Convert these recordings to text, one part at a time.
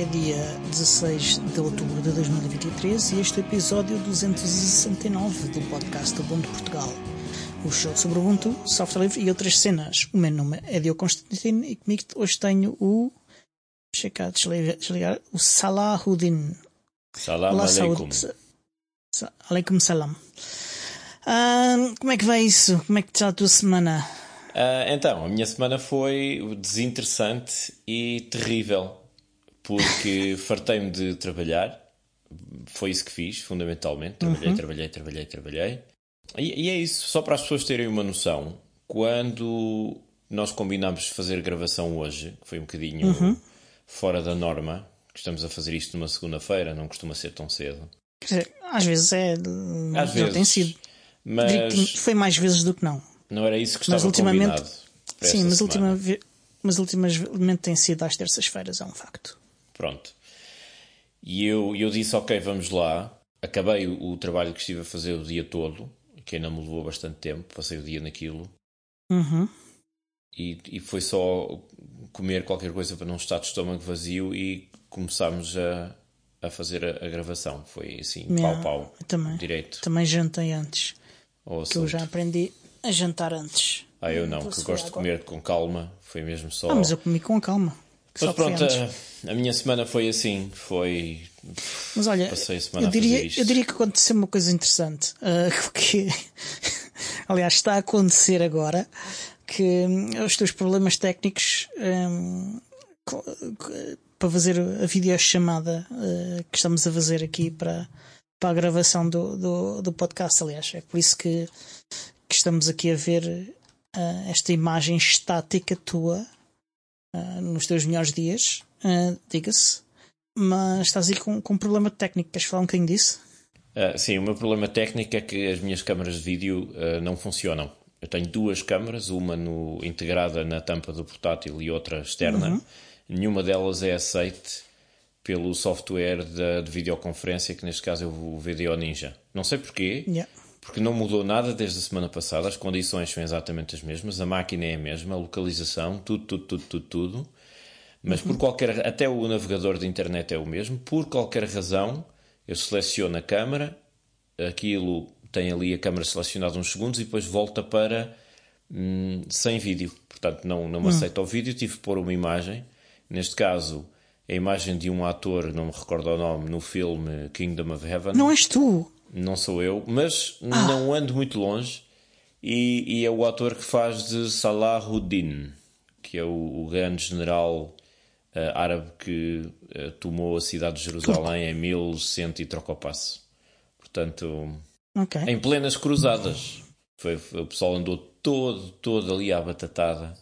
É dia 16 de outubro de 2023 e este é o episódio 269 do podcast Ubuntu Portugal. O show sobre Ubuntu, software livre e outras cenas. O meu nome é Diogo Constantino e comigo hoje tenho o. Deixa cá desligar, desligar o Salahuddin. Salam Olá, aleikum. saúde. Sa- Aleikum salam. Ah, como é que vai isso? Como é que está a tua semana? Ah, então, a minha semana foi desinteressante e terrível, porque fartei-me de trabalhar, foi isso que fiz, fundamentalmente. Trabalhei, trabalhei, trabalhei, trabalhei. E, e é isso, só para as pessoas terem uma noção, quando nós combinámos fazer gravação hoje, que foi um bocadinho fora da norma, que estamos a fazer isto numa segunda-feira, não costuma ser tão cedo. Às vezes é. Às já vezes. tem sido. Mas Foi mais vezes do que não. não era isso que Mas estava ultimamente- combinado. Sim, mas, ultima, mas ultimamente tem sido às terças-feiras, é um facto. Pronto. E eu, eu disse, ok, vamos lá. Acabei o, o trabalho que estive a fazer o dia todo, que ainda me levou bastante tempo, passei o dia naquilo. Uhum. E, e foi só comer qualquer coisa para não estar de estômago vazio e começámos a, a fazer a, a gravação. Foi assim, Yeah, pau, pau, eu também. direito Também jantei antes. ao Que eu já aprendi a jantar antes. Ah, eu não, Vou que se gosto de comer com calma. Foi mesmo só... Ah, mas eu comi com calma. Que Mas pronto, a, a minha semana foi assim. Foi... Mas olha, passei a semana eu a diria, isto. eu diria que aconteceu uma coisa interessante. ah, que, aliás, está a acontecer agora que hum, os teus problemas técnicos co- co- para fazer a videochamada ah, que estamos a fazer aqui para, para a gravação do, do, do podcast, aliás. É por isso que, que estamos aqui a ver ah, esta imagem estática tua ah, nos teus melhores dias, ah, diga-se mas estás aí com, com um problema técnico. Queres falar um bocadinho disso? Ah, sim, o meu problema técnico é que as minhas câmaras de vídeo não funcionam. Eu tenho duas câmaras, uma no- integrada na tampa do portátil e outra externa. Nenhuma delas é aceite pelo software da, de videoconferência, que neste caso é o VDO Ninja. Não sei porquê, Yeah. Porque não mudou nada desde a semana passada. As condições são exatamente as mesmas, a máquina é a mesma, a localização, tudo, tudo, tudo, tudo, tudo. Mas por qualquer até o navegador de internet é o mesmo. Por qualquer razão, eu seleciono a câmera, aquilo tem ali a câmera selecionada uns segundos e depois volta para hum, sem vídeo. Portanto, não, não me aceita o vídeo. Tive que pôr uma imagem. Neste caso, a imagem de um ator, não me recordo o nome, no filme Kingdom of Heaven. Não és tu! Não sou eu, mas não ando muito longe. E, e é o ator que faz de Salahuddin, que é o, o grande general eh, árabe que eh, tomou a cidade de Jerusalém em 1100 e troca o passo. Portanto, Ok. em plenas cruzadas. Foi, o pessoal andou todo, todo ali à batatada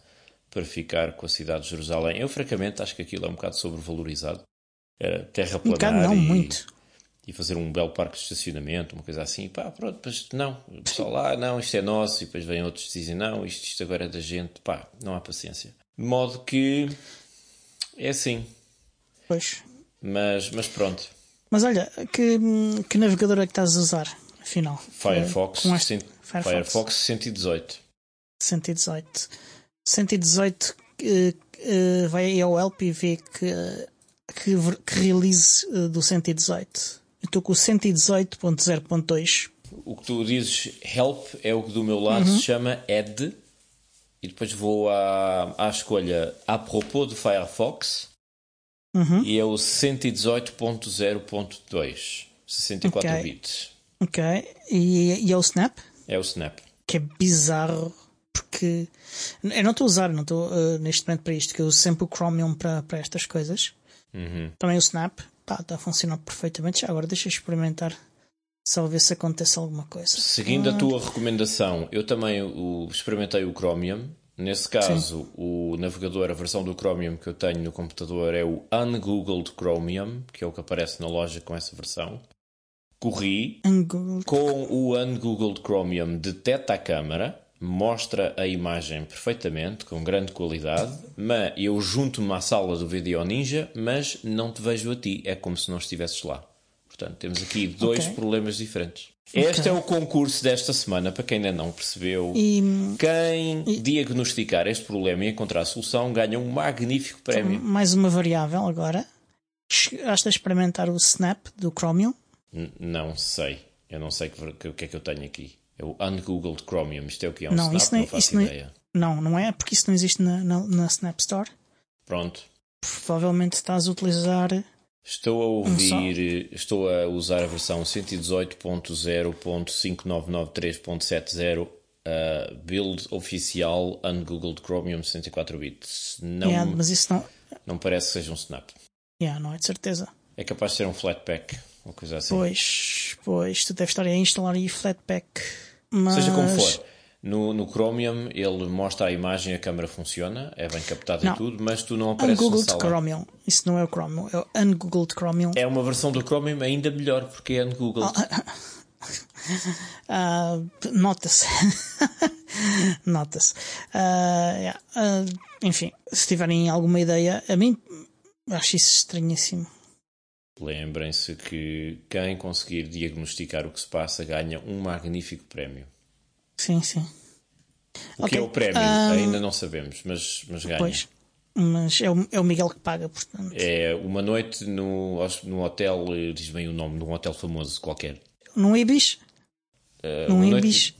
para ficar com a cidade de Jerusalém. Eu, francamente, acho que aquilo é um bocado sobrevalorizado. Era terra Um bocado planar não, e, muito. E fazer um belo parque de estacionamento, uma coisa assim. Pá, pronto, depois não. O pessoal lá, não, isto é nosso. E depois vêm outros que dizem, não, isto, isto agora é da gente. Pá, não há paciência. De modo que é assim. Pois. Mas, mas pronto. Mas olha, que, que navegador é que estás a usar, afinal? Firefox, Com este- Firefox. Firefox 118. 118. 118 eh, eh, vai aí ao help e vê que, que, ver- que release eh, do 118. Eu estou com o 118.0.2. O que tu dizes help é o que do meu lado se chama add. E depois vou à, à escolha a propos do Firefox. E é o 118.0.2. 64 Ok. bits. Ok. E, e é o Snap? É o Snap. que é bizarro porque eu não estou a usar, não estou uh, neste momento para isto, que eu uso sempre o Chromium para, para estas coisas. Também o Snap, está a funcionar perfeitamente. Já agora deixa eu experimentar só ver se acontece alguma coisa. Seguindo a tua recomendação, eu também o- experimentei o Chromium. Nesse caso, o navegador, a versão do Chromium que eu tenho no computador é o Ungoogled Chromium, que é o que aparece na loja com essa versão. Corri, Angle- com o Ungoogled Chromium detecta a câmera, mostra a imagem perfeitamente, com grande qualidade, mas eu junto-me à sala do Video Ninja, mas não te vejo a ti, é como se não estivesses lá. Portanto, temos aqui dois Ok. problemas diferentes. Este é o concurso desta semana, para quem ainda não percebeu. E Quem diagnosticar este problema e encontrar a solução ganha um magnífico prémio. mais uma variável agora. Chegaste a experimentar o Snap do Chromium? N não sei. Eu não sei o que, que, é que eu tenho aqui. É o Ungoogled Chromium. Isto é o que é um não, Snap? Isso não, não faço ideia. Não, não, não é porque isso não existe na, na, na Snap Store. Pronto. Provavelmente estás a utilizar. Estou a ouvir, estou a usar a versão 118.0.5993.70 uh, build oficial Ungoogled Chromium 64 bits. Não, yeah, mas isso não. não parece que seja um snap. Yeah, não é de certeza. É capaz de ser um Flatpak, uma coisa assim. Pois, pois, tu deves estar a instalar aí Flatpak. Mas... Seja como for. No, no Chromium ele mostra a imagem, a câmera funciona, é bem captado Não. e tudo, mas tu não apareces na Ungoogled sala. Chromium. Isso não é o Chromium, é o Ungoogled Chromium. É uma versão do Chromium ainda melhor, porque é Ungoogled. Ah, Nota-se. Nota-se. Ah, yeah. Ah, enfim, se tiverem alguma ideia, a mim acho isso estranhíssimo. Lembrem-se que quem conseguir diagnosticar o que se passa ganha um magnífico prémio. Sim, sim. O que Ok, é o prémio? ah, Ainda não sabemos, mas, mas ganha. Pois. Mas é o, é o Miguel que paga, portanto. É uma noite no, no hotel, eh, diz bem o nome, num hotel famoso qualquer. Num Ibis? Eh, Num uma noite- Ibis?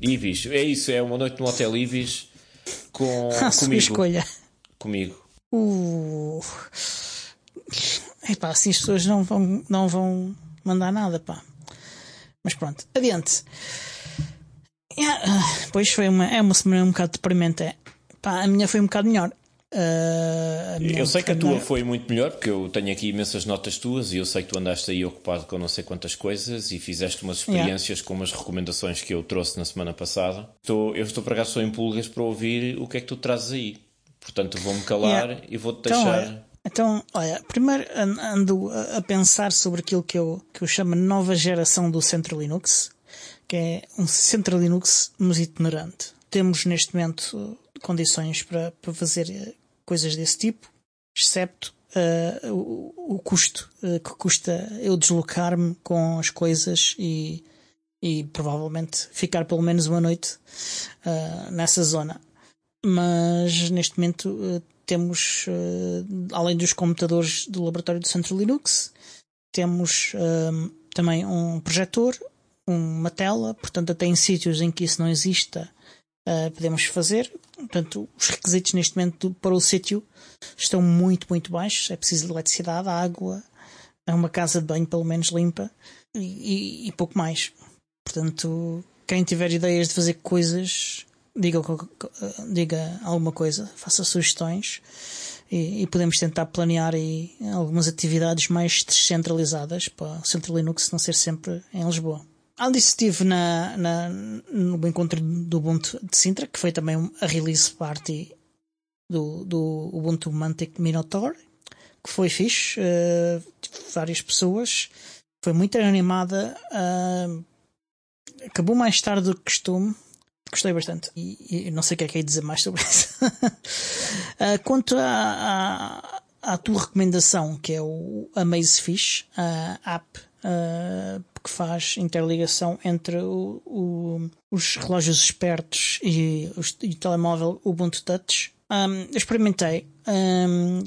Ibis, é isso, é uma noite no hotel Ibis com, sua comigo. escolha. Comigo. Uh. Epá, assim as pessoas não vão, não vão mandar nada, pá. Mas pronto, adiante. Yeah, ah, pois foi uma, é uma semana um bocado deprimente. É. Pá, a minha foi um bocado melhor. Minha Eu sei que a tua melhor. foi muito melhor, porque eu tenho aqui imensas notas tuas e eu sei que tu andaste aí ocupado com não sei quantas coisas e fizeste umas experiências com umas recomendações que eu trouxe na semana passada. Estou, eu estou para cá só em pulgas para ouvir o que é que tu trazes aí. Portanto, vou-me calar Yeah. e vou-te Então, deixar. olha, então, olha, primeiro an- ando a pensar sobre aquilo que eu, que eu chamo nova geração do Centro Linux, que é um Centro Linux mas itinerante. Temos neste momento eh, condições para, para fazer eh, coisas desse tipo, excepto eh, o, o custo eh, que custa eu deslocar-me com as coisas e, e provavelmente ficar pelo menos uma noite eh, nessa zona mas neste momento eh, temos, eh, além dos computadores do laboratório do Centro Linux, temos eh, também um projetor, uma tela, portanto, até em sítios em que isso não exista, eh, podemos fazer. Portanto, os requisitos neste momento do- para o sítio estão muito, muito baixos. É preciso eletricidade, água, é uma casa de banho pelo menos limpa e, e- e pouco mais. Portanto, quem tiver ideias de fazer coisas, diga, diga alguma coisa, faça sugestões e, e podemos tentar planear aí algumas atividades mais descentralizadas para o Centro Linux não ser sempre em Lisboa. Além disso, estive na, na- no encontro do Ubuntu de Sintra, que foi também a release party do, do Ubuntu Mantic Minotaur, que foi fixe, tive várias pessoas, foi muito animada, ah, acabou mais tarde do que costume, gostei bastante e, e não sei o que é que é dizer mais sobre isso. Ah, quanto à, à, tua recomendação, que é o Amazefish, a app ah, que faz interligação entre o- o- os relógios espertos e, os- e o telemóvel Ubuntu Touch, Ahm, eu experimentei. Ahm,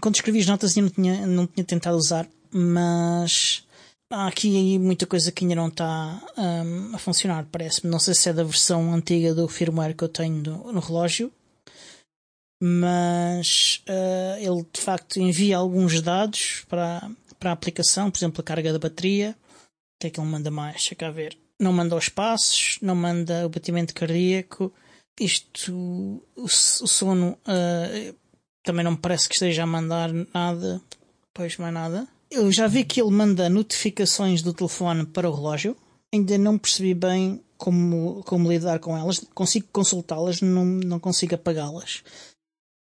quando escrevi as notas eu não tinha, não tinha tentado usar, mas há aqui muita coisa que ainda não está ahm, a funcionar, parece-me. Não sei se é da versão antiga do firmware que eu tenho no, no relógio, mas ah, ele de facto envia alguns dados para, para a aplicação, por exemplo, a carga da bateria. O que é que ele manda mais? Deixa cá ver. Não manda os passos, não manda o batimento cardíaco. Isto, o, o sono, ah, também não me parece que esteja a mandar nada. Pois mais nada. Eu já vi que ele manda notificações do telefone para o relógio. Ainda não percebi bem como, como lidar com elas. Consigo consultá-las, não, não consigo apagá-las.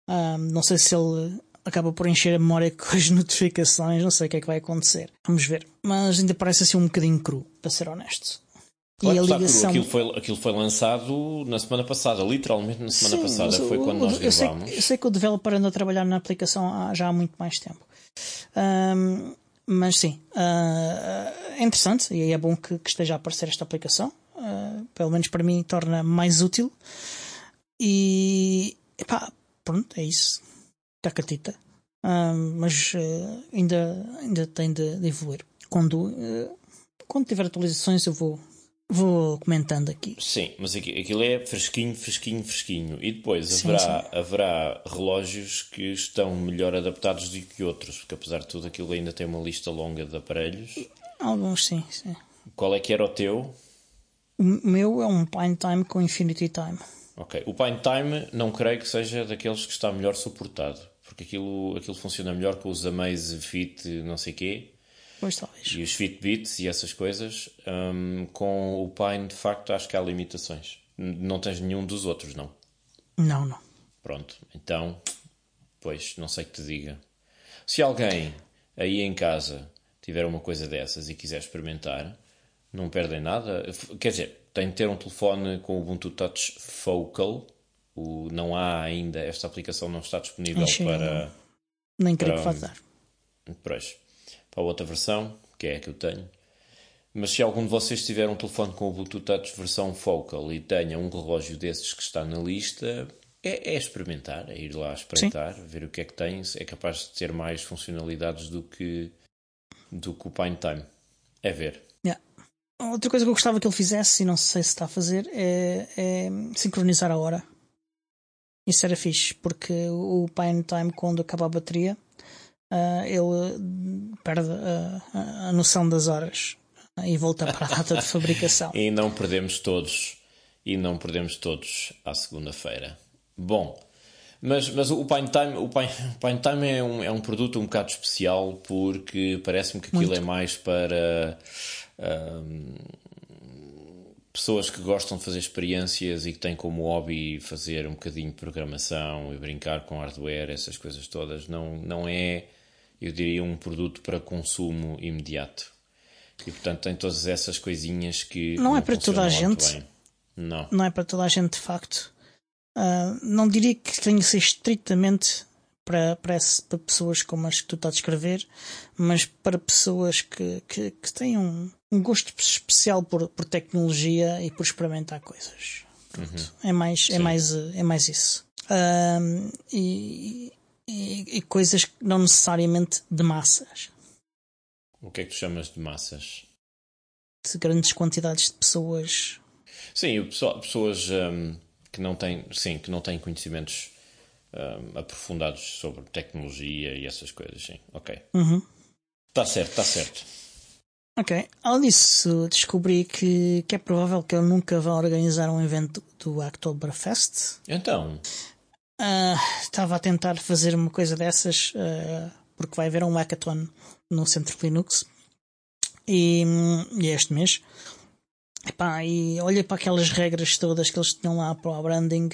Ah, não sei se ele acaba por encher a memória com as notificações, não sei o que é que vai acontecer. Vamos ver. Mas ainda parece assim um bocadinho cru, para ser honesto. Claro e a ligação. Aquilo, foi, aquilo foi lançado na semana passada, literalmente na semana Sim, passada. Foi o- quando nós eu sei, gravámos. eu sei que o developer anda a trabalhar na aplicação há, já há muito mais tempo. Ahm, mas sim, ah, é interessante e é bom que, que esteja a aparecer esta aplicação. Ah, pelo menos para mim torna mais útil. E epá, pronto, é isso. Cacatita. Uh, mas uh, ainda, ainda tem de, de evoluir. Quando, uh, quando tiver atualizações, eu vou, vou comentando aqui. Sim, mas aquilo é fresquinho, fresquinho, fresquinho. E depois sim, haverá, sim. haverá relógios que estão melhor adaptados do que outros, porque apesar de tudo, aquilo ainda tem uma lista longa de aparelhos. Alguns, sim, sim. Qual é que era o teu? O meu é um Pine Time com Infinity Time. Ok. O Pine Time não creio que seja daqueles que está melhor suportado, porque aquilo, aquilo funciona melhor com os Amaze Fit não sei quê. Pois talvez. E os Fitbits e essas coisas. Um, com o Pine, de facto, acho que há limitações. Não tens nenhum dos outros, não? Não, não. Pronto. Então, pois, não sei que te diga. Se alguém aí em casa tiver uma coisa dessas e quiser experimentar, não perdem nada. Quer dizer, tem de ter um telefone com o Ubuntu Touch Focal. O, não há ainda, esta aplicação não está disponível Enche, para. Nem creio que vá dar. Pois, para a outra versão, que é a que eu tenho. Mas se algum de vocês tiver um telefone com o Bluetooth Touch versão Focal e tenha um relógio desses que está na lista, é, é experimentar, é ir lá espreitar, Sim. ver o que é que tem. É capaz de ter mais funcionalidades do que, do que o Pine Time. É ver. Outra coisa que eu gostava que ele fizesse, e não sei se está a fazer, é, é sincronizar a hora. Isso era fixe, porque o Pine Time, quando acaba a bateria, uh, ele perde a, a, noção das horas e volta para a data de fabricação. e não perdemos todos. E não perdemos todos à segunda-feira. Bom, mas, mas o Pine Time, o Pine, o Pine Time é, um, é um produto um bocado especial porque parece-me que aquilo Muito. é mais para pessoas que gostam de fazer experiências e que têm como hobby fazer um bocadinho de programação e brincar com hardware, essas coisas todas, não, não é, eu diria, um produto para consumo imediato. E portanto tem todas essas coisinhas que. Não, não é para toda a gente. Não. Não é para toda a gente, de facto. Uh, não diria que tenha que ser estritamente para, para, para, pessoas como as que tu estás a descrever, mas para pessoas que, que, que têm um, um gosto especial por, por tecnologia e por experimentar coisas. Uhum. É, mais, é, mais, é mais isso. Um, e, e, e, coisas não necessariamente de massas. O que é que tu chamas de massas? De grandes quantidades de pessoas. Sim, pessoas um, que não têm, sim, que não têm conhecimentos um, aprofundados sobre tecnologia e essas coisas, sim. Ok. Está uhum. certo, está certo. Ok. Além disso, descobri que, que é provável que eu nunca vá organizar um evento do Oktoberfest. Então? Uh, estava a tentar fazer uma coisa dessas, uh, porque vai haver um hackathon no Centro Linux. E, e é este mês. Epá, e olhei para aquelas regras todas que eles tinham lá para o branding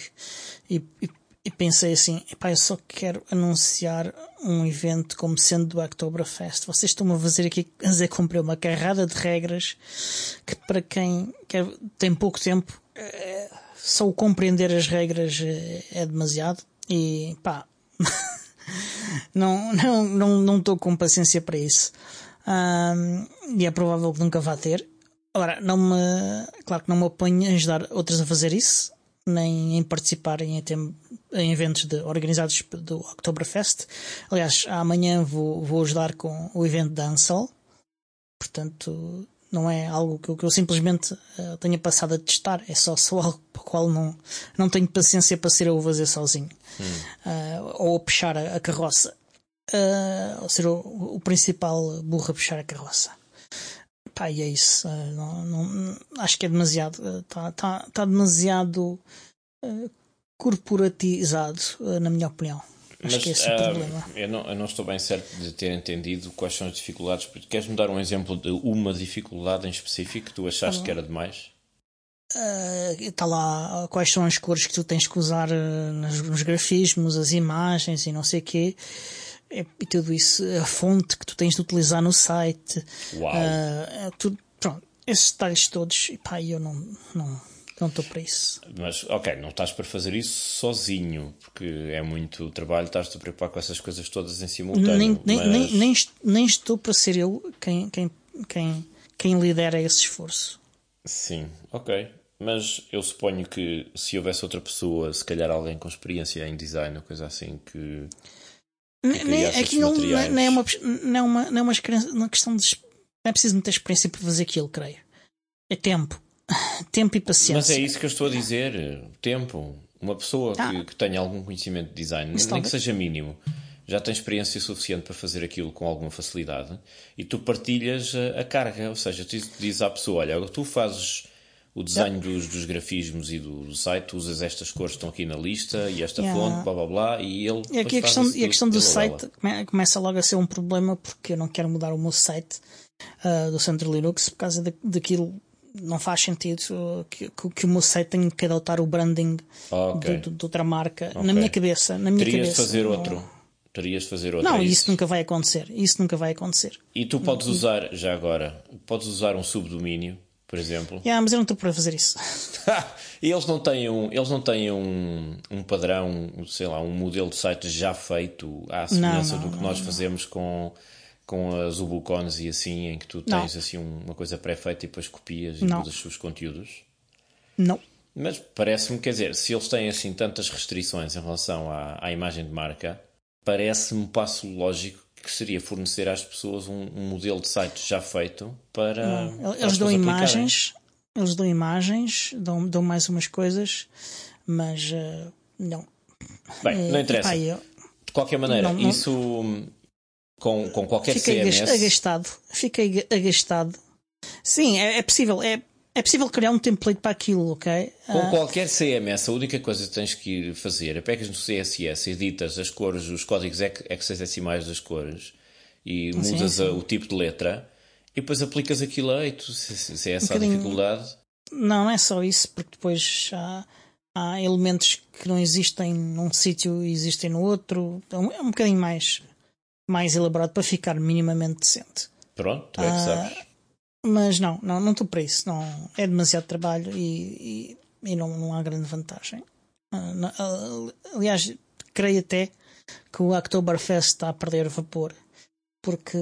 e, e e pensei assim, epá, eu só quero anunciar um evento como sendo do Oktoberfest. Vocês estão a fazer aqui, a dizer, comprei uma carrada de regras que para quem quer, tem pouco tempo, é, só o compreender as regras é, é demasiado. E pá, não estou não, não, não com paciência para isso. Um, e é provável que nunca vá ter. Ora, não me, claro que não me oponho a ajudar outros a fazer isso, nem em participar em, em eventos de, organizados do Oktoberfest. Aliás, amanhã vou, vou ajudar com o evento da Ansel. Portanto, não é algo que eu, que eu simplesmente uh, tenha passado a testar, é só, só algo para o qual não, não tenho paciência para ser eu a fazer sozinho. Hum. Uh, ou a puxar a, a carroça. Uh, ou ser o, o, principal burro a puxar a carroça. Pá, e é isso. Não, não, acho que é demasiado. Está tá, tá demasiado corporatizado, na minha opinião. Acho Mas, que é esse uh, o problema. Eu não, eu não, estou bem certo de ter entendido quais são as dificuldades. Queres-me dar um exemplo de uma dificuldade em específico que tu achaste que era demais? Está uh, lá quais são as cores que tu tens que usar uh, nos, nos, grafismos, as imagens e não sei o quê. E, e, tudo isso, a fonte que tu tens de utilizar no site. Uau! Uh, tudo, pronto, esses detalhes todos. E pá, eu não, não, não estou para isso. Mas, ok, não estás para fazer isso sozinho, porque é muito trabalho, estás-te a preocupar com essas coisas todas em simultâneo. Nem, nem, mas... nem, nem, nem, estou para ser eu quem, quem, quem, quem lidera esse esforço. Sim, ok. Mas eu suponho que se houvesse outra pessoa, se calhar alguém com experiência em design ou coisa assim, que, Nem, aqui não, é uma, não é uma, não é uma, uma questão de. Não é preciso muita experiência para fazer aquilo, creio. É tempo. Tempo e paciência. Mas é isso que eu estou a dizer. Tempo. Uma pessoa ah. que, que, tenha algum conhecimento de design, nem talvez. que seja mínimo, já tem experiência suficiente para fazer aquilo com alguma facilidade e tu partilhas a, a carga. Ou seja, tu dizes à pessoa: olha, tu fazes o desenho dos, dos, grafismos e do, do, site, usas estas cores que estão aqui na lista e esta yeah. fonte, blá blá blá, e ele. E aqui a questão, e a questão do site começa logo a ser um problema porque eu não quero mudar o meu site uh, do Centro Linux por causa de, daquilo não faz sentido que, que, o meu site tenha que adotar o branding okay. de, de, outra marca. Okay. Na minha cabeça, na minha Terias cabeça. de fazer outro. Terias de fazer outro. Não, é isso. isso. nunca vai acontecer. Isso nunca vai acontecer. E tu podes usar, já agora, podes usar um subdomínio, por exemplo. Yeah, mas eu não estou para fazer isso. e eles não têm, um, eles não têm um, um padrão, sei lá, um modelo de site já feito à semelhança não, não, do que nós fazemos com com as Ubucons e assim, em que tu tens não. assim uma coisa pré-feita e depois copias e não. usas os conteúdos? Não. Mas parece-me, quer dizer, se eles têm assim tantas restrições em relação à, à imagem de marca, parece-me um passo lógico que seria fornecer às pessoas um, um modelo de site já feito para. Não. Eles dão imagens, eles dão imagens, dão, dão mais umas coisas, mas uh, não. Bem, não interessa. eu... De qualquer maneira, não, isso com, com qualquer Fiquei CMS. agastado. Fiquei agastado. Sim, é, é, possível. É, é possível criar um template para aquilo, ok? Com uh... qualquer CMS, a única coisa que tens que fazer é pegas no CSS, editas as cores, os códigos hexadecimais das cores e sim, mudas sim. o tipo de letra e depois aplicas aquilo a eito, se, se é essa um a dificuldade. Não, não é só isso, porque depois há, há elementos que não existem num sítio e existem no outro. Então é um bocadinho mais mais elaborado para ficar minimamente decente. Pronto, tu é que ah, sabes. Mas não, não, não estou para isso. Não, é demasiado trabalho e, e, e não, não há grande vantagem. Uh, não, uh, aliás, creio até que o Oktoberfest está a perder vapor, porque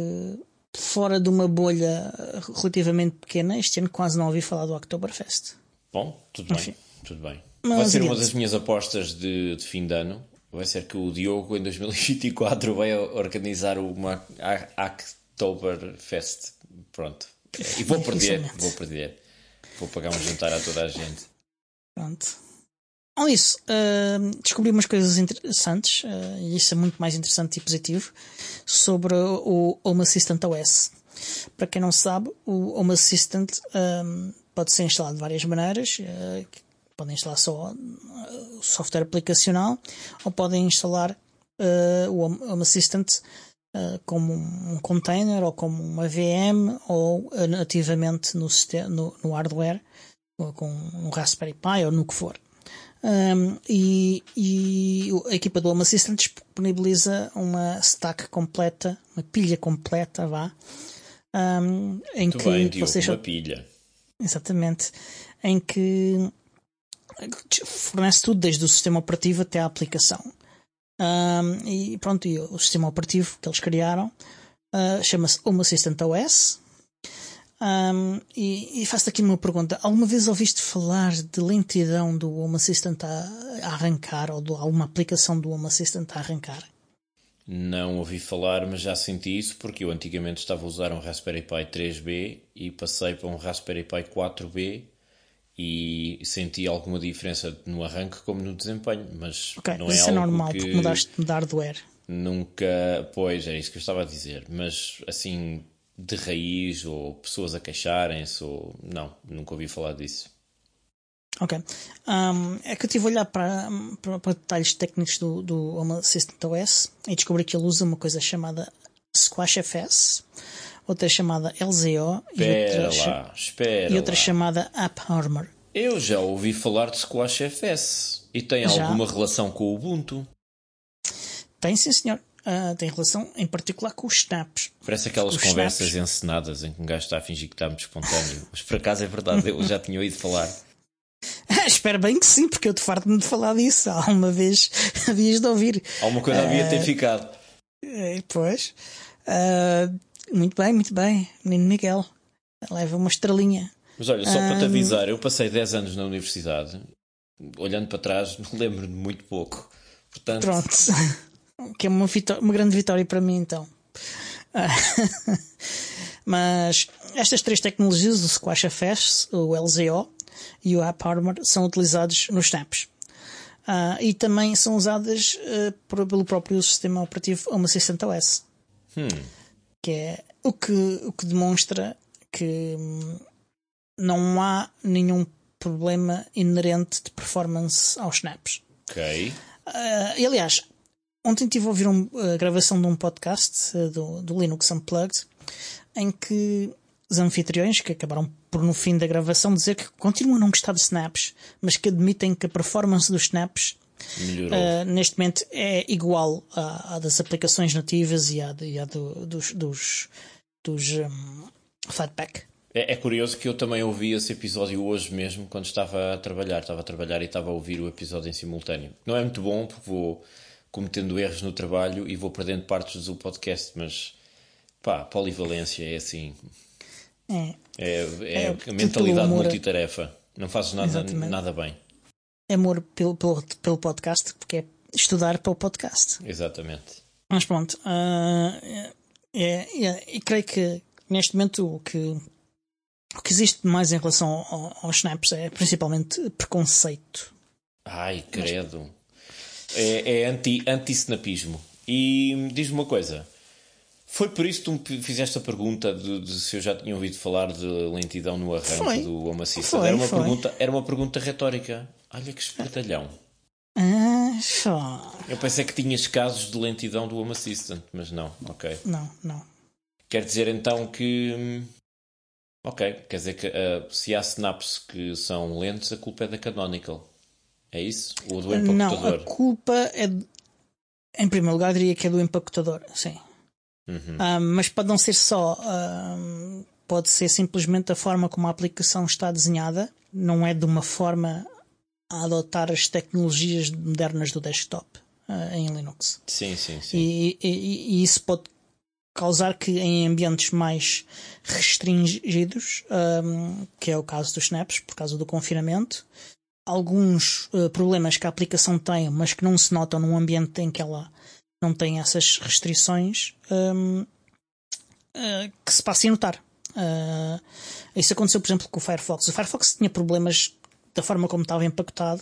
fora de uma bolha relativamente pequena, este ano quase não ouvi falar do Oktoberfest. Bom, tudo Enfim. bem, tudo bem. Mas, Vai ser uma das minhas apostas de, de fim de ano vai ser que o Diogo em 2024 vai organizar uma Oktoberfest. Pronto. E vou perder, vou perder. Vou pagar um jantar a toda a gente. Pronto. Olha isso, uh, descobri umas coisas interessantes, uh, e isso é muito mais interessante e positivo, sobre o Home Assistant OS. Para quem não sabe, o Home Assistant um, pode ser instalado de várias maneiras. Uh, podem instalar só uh, o software aplicacional ou podem instalar uh, o Home Assistant uh, como um container ou como uma VM ou nativamente no, no, no hardware com um Raspberry Pi ou no que for. Um, e, e, a equipa do Home Assistant disponibiliza uma stack completa, uma pilha completa, vá, um, em Muito que bem, vocês uma pilha. Exatamente, em que fornece tudo, desde o sistema operativo até a aplicação. Um, e pronto, e o sistema operativo que eles criaram uh, chama-se Home Assistant OS. Um, e, e faço aqui uma pergunta: alguma vez ouviste falar de lentidão do Home Assistant a, a arrancar ou de alguma aplicação do Home Assistant a arrancar? Não ouvi falar, mas já senti isso porque eu antigamente estava a usar um Raspberry Pi 3B e passei para um Raspberry Pi 4B e senti alguma diferença no arranque como no desempenho, mas okay, não mas é isso algo é normal que porque mudaste de hardware. Nunca, pois é isso que eu estava a dizer, mas assim de raiz ou pessoas a queixarem-se ou não, nunca ouvi falar disso. Ok. Um, é que eu estive a olhar para, para, para, detalhes técnicos do, do Home Assistant OS e descobri que ele usa uma coisa chamada SquashFS outra chamada LZO espera e outra, lá, e outra chamada App Armor. Eu já ouvi falar de Squash FS e tem já? alguma relação com o Ubuntu? Tem sim, senhor. Uh, tem relação em particular com os snaps. Parece aquelas conversas snaps. encenadas em que um gajo está a fingir que está muito espontâneo. Mas por acaso é verdade, eu já tinha ouvido falar. Espero bem que sim, porque eu te farto-me de falar disso. Há uma vez havias de ouvir. Alguma coisa uh, havia de ter ficado. Uh, pois. Uh, muito bem, muito bem. Menino Miguel. Leva uma estrelinha. Mas olha, só um... para te avisar, eu passei 10 anos na universidade. Olhando para trás, me lembro de muito pouco. Portanto... Pronto. que é uma, uma grande vitória para mim, então. Mas estas três tecnologias, o Squash FS, o LZO e o AppArmor, são utilizados nos snaps. Uh, e também são usadas uh, pelo próprio sistema operativo Home Assistant OS. Que é o que, o que demonstra que hum, não há nenhum problema inerente de performance aos snaps. Ok. Uh, e, aliás, ontem estive a ouvir uma uh, gravação de um podcast uh, do, do, Linux Unplugged em que os anfitriões, que acabaram por no fim da gravação dizer que continuam a não gostar de snaps, mas que admitem que a performance dos snaps neste momento é igual à, à, das aplicações nativas e à, e à do, dos, dos, dos um, Flatpak. É, é, curioso que eu também ouvi esse episódio hoje mesmo, quando estava a trabalhar. Estava a trabalhar e estava a ouvir o episódio em simultâneo. Não é muito bom, porque vou cometendo erros no trabalho e vou perdendo partes do podcast, mas pá, polivalência é assim. É, é, é, é a mentalidade multitarefa. Não fazes nada, nada bem. Amor pelo, pelo, pelo podcast, porque é estudar para o podcast. Exatamente. Mas pronto, uh, é, é, e creio que neste momento o que o que existe mais em relação ao, aos snaps é principalmente preconceito. Ai, credo. É, é anti, anti-snapismo. E diz-me uma coisa. Foi por isso que tu me fizeste a pergunta de, de, se eu já tinha ouvido falar de lentidão no arranque foi. do Assistant. Era uma, foi. pergunta, era uma pergunta retórica. Olha que espertalhão. Ah, só. Eu pensei que tinhas casos de lentidão do Home Assistant, mas não, ok. Não, não. Quer dizer então que hum, Ok, quer dizer que uh, se há snaps que são lentos, a culpa é da Canonical. É isso? Ou do empacotador? Não, a culpa é. Em primeiro lugar, diria que é do empacotador, sim. Uhum. Uh, mas pode não ser só. Uh, pode ser simplesmente a forma como a aplicação está desenhada. Não é de uma forma a adotar as tecnologias modernas do desktop uh, em Linux. Sim, sim, sim. E, e, e, isso pode causar que em ambientes mais restringidos, um, que é o caso dos snaps, por causa do confinamento, alguns uh, problemas que a aplicação tem, mas que não se notam num ambiente em que ela não tem essas restrições, um, uh, que se passem a notar. Uh, isso aconteceu, por exemplo, com o Firefox. O Firefox tinha problemas da forma como estava empacotado,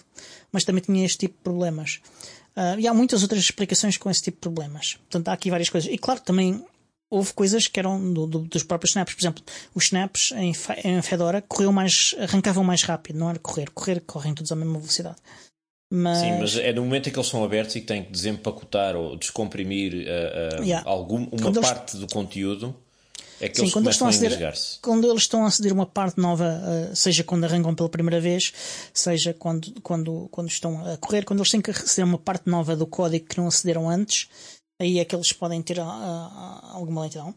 mas também tinha este tipo de problemas. Uh, e há muitas outras explicações com esse tipo de problemas. Portanto, há aqui várias coisas. E claro, também houve coisas que eram do, do, dos próprios snaps. Por exemplo, os snaps em, em Fedora corriam mais, arrancavam mais rápido, não era correr. Correr, correm todos à mesma velocidade. Mas... Sim, mas é no momento em que eles são abertos e que têm que desempacotar ou descomprimir uh, uh, yeah. algum, uma quando parte eles... do conteúdo. É que Sim, eles quando eles estão a aceder, quando eles estão a aceder uma parte nova, uh, seja quando arrancam pela primeira vez, seja quando, quando, quando estão a correr, quando eles têm que aceder a uma parte nova do código que não acederam antes, aí é que eles podem ter uh, alguma lentidão.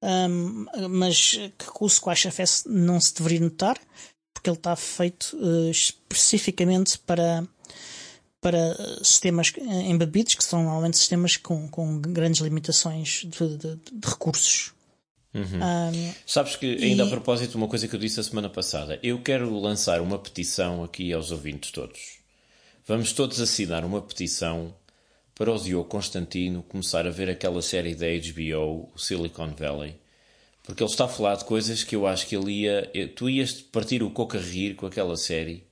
Um, mas que com o Squash FS não se deveria notar, porque ele está feito uh, especificamente para, para sistemas embebidos, que são normalmente sistemas com, com grandes limitações de, de, de recursos. Uhum. Um, Sabes que, ainda e... a propósito, uma coisa que eu disse a semana passada, eu quero lançar uma petição aqui aos ouvintes todos. Vamos todos assinar uma petição para o Diogo Constantino começar a ver aquela série da HBO, o Silicon Valley, porque ele está a falar de coisas que eu acho que ele ia. Tu ias partir o coco a rir com aquela série,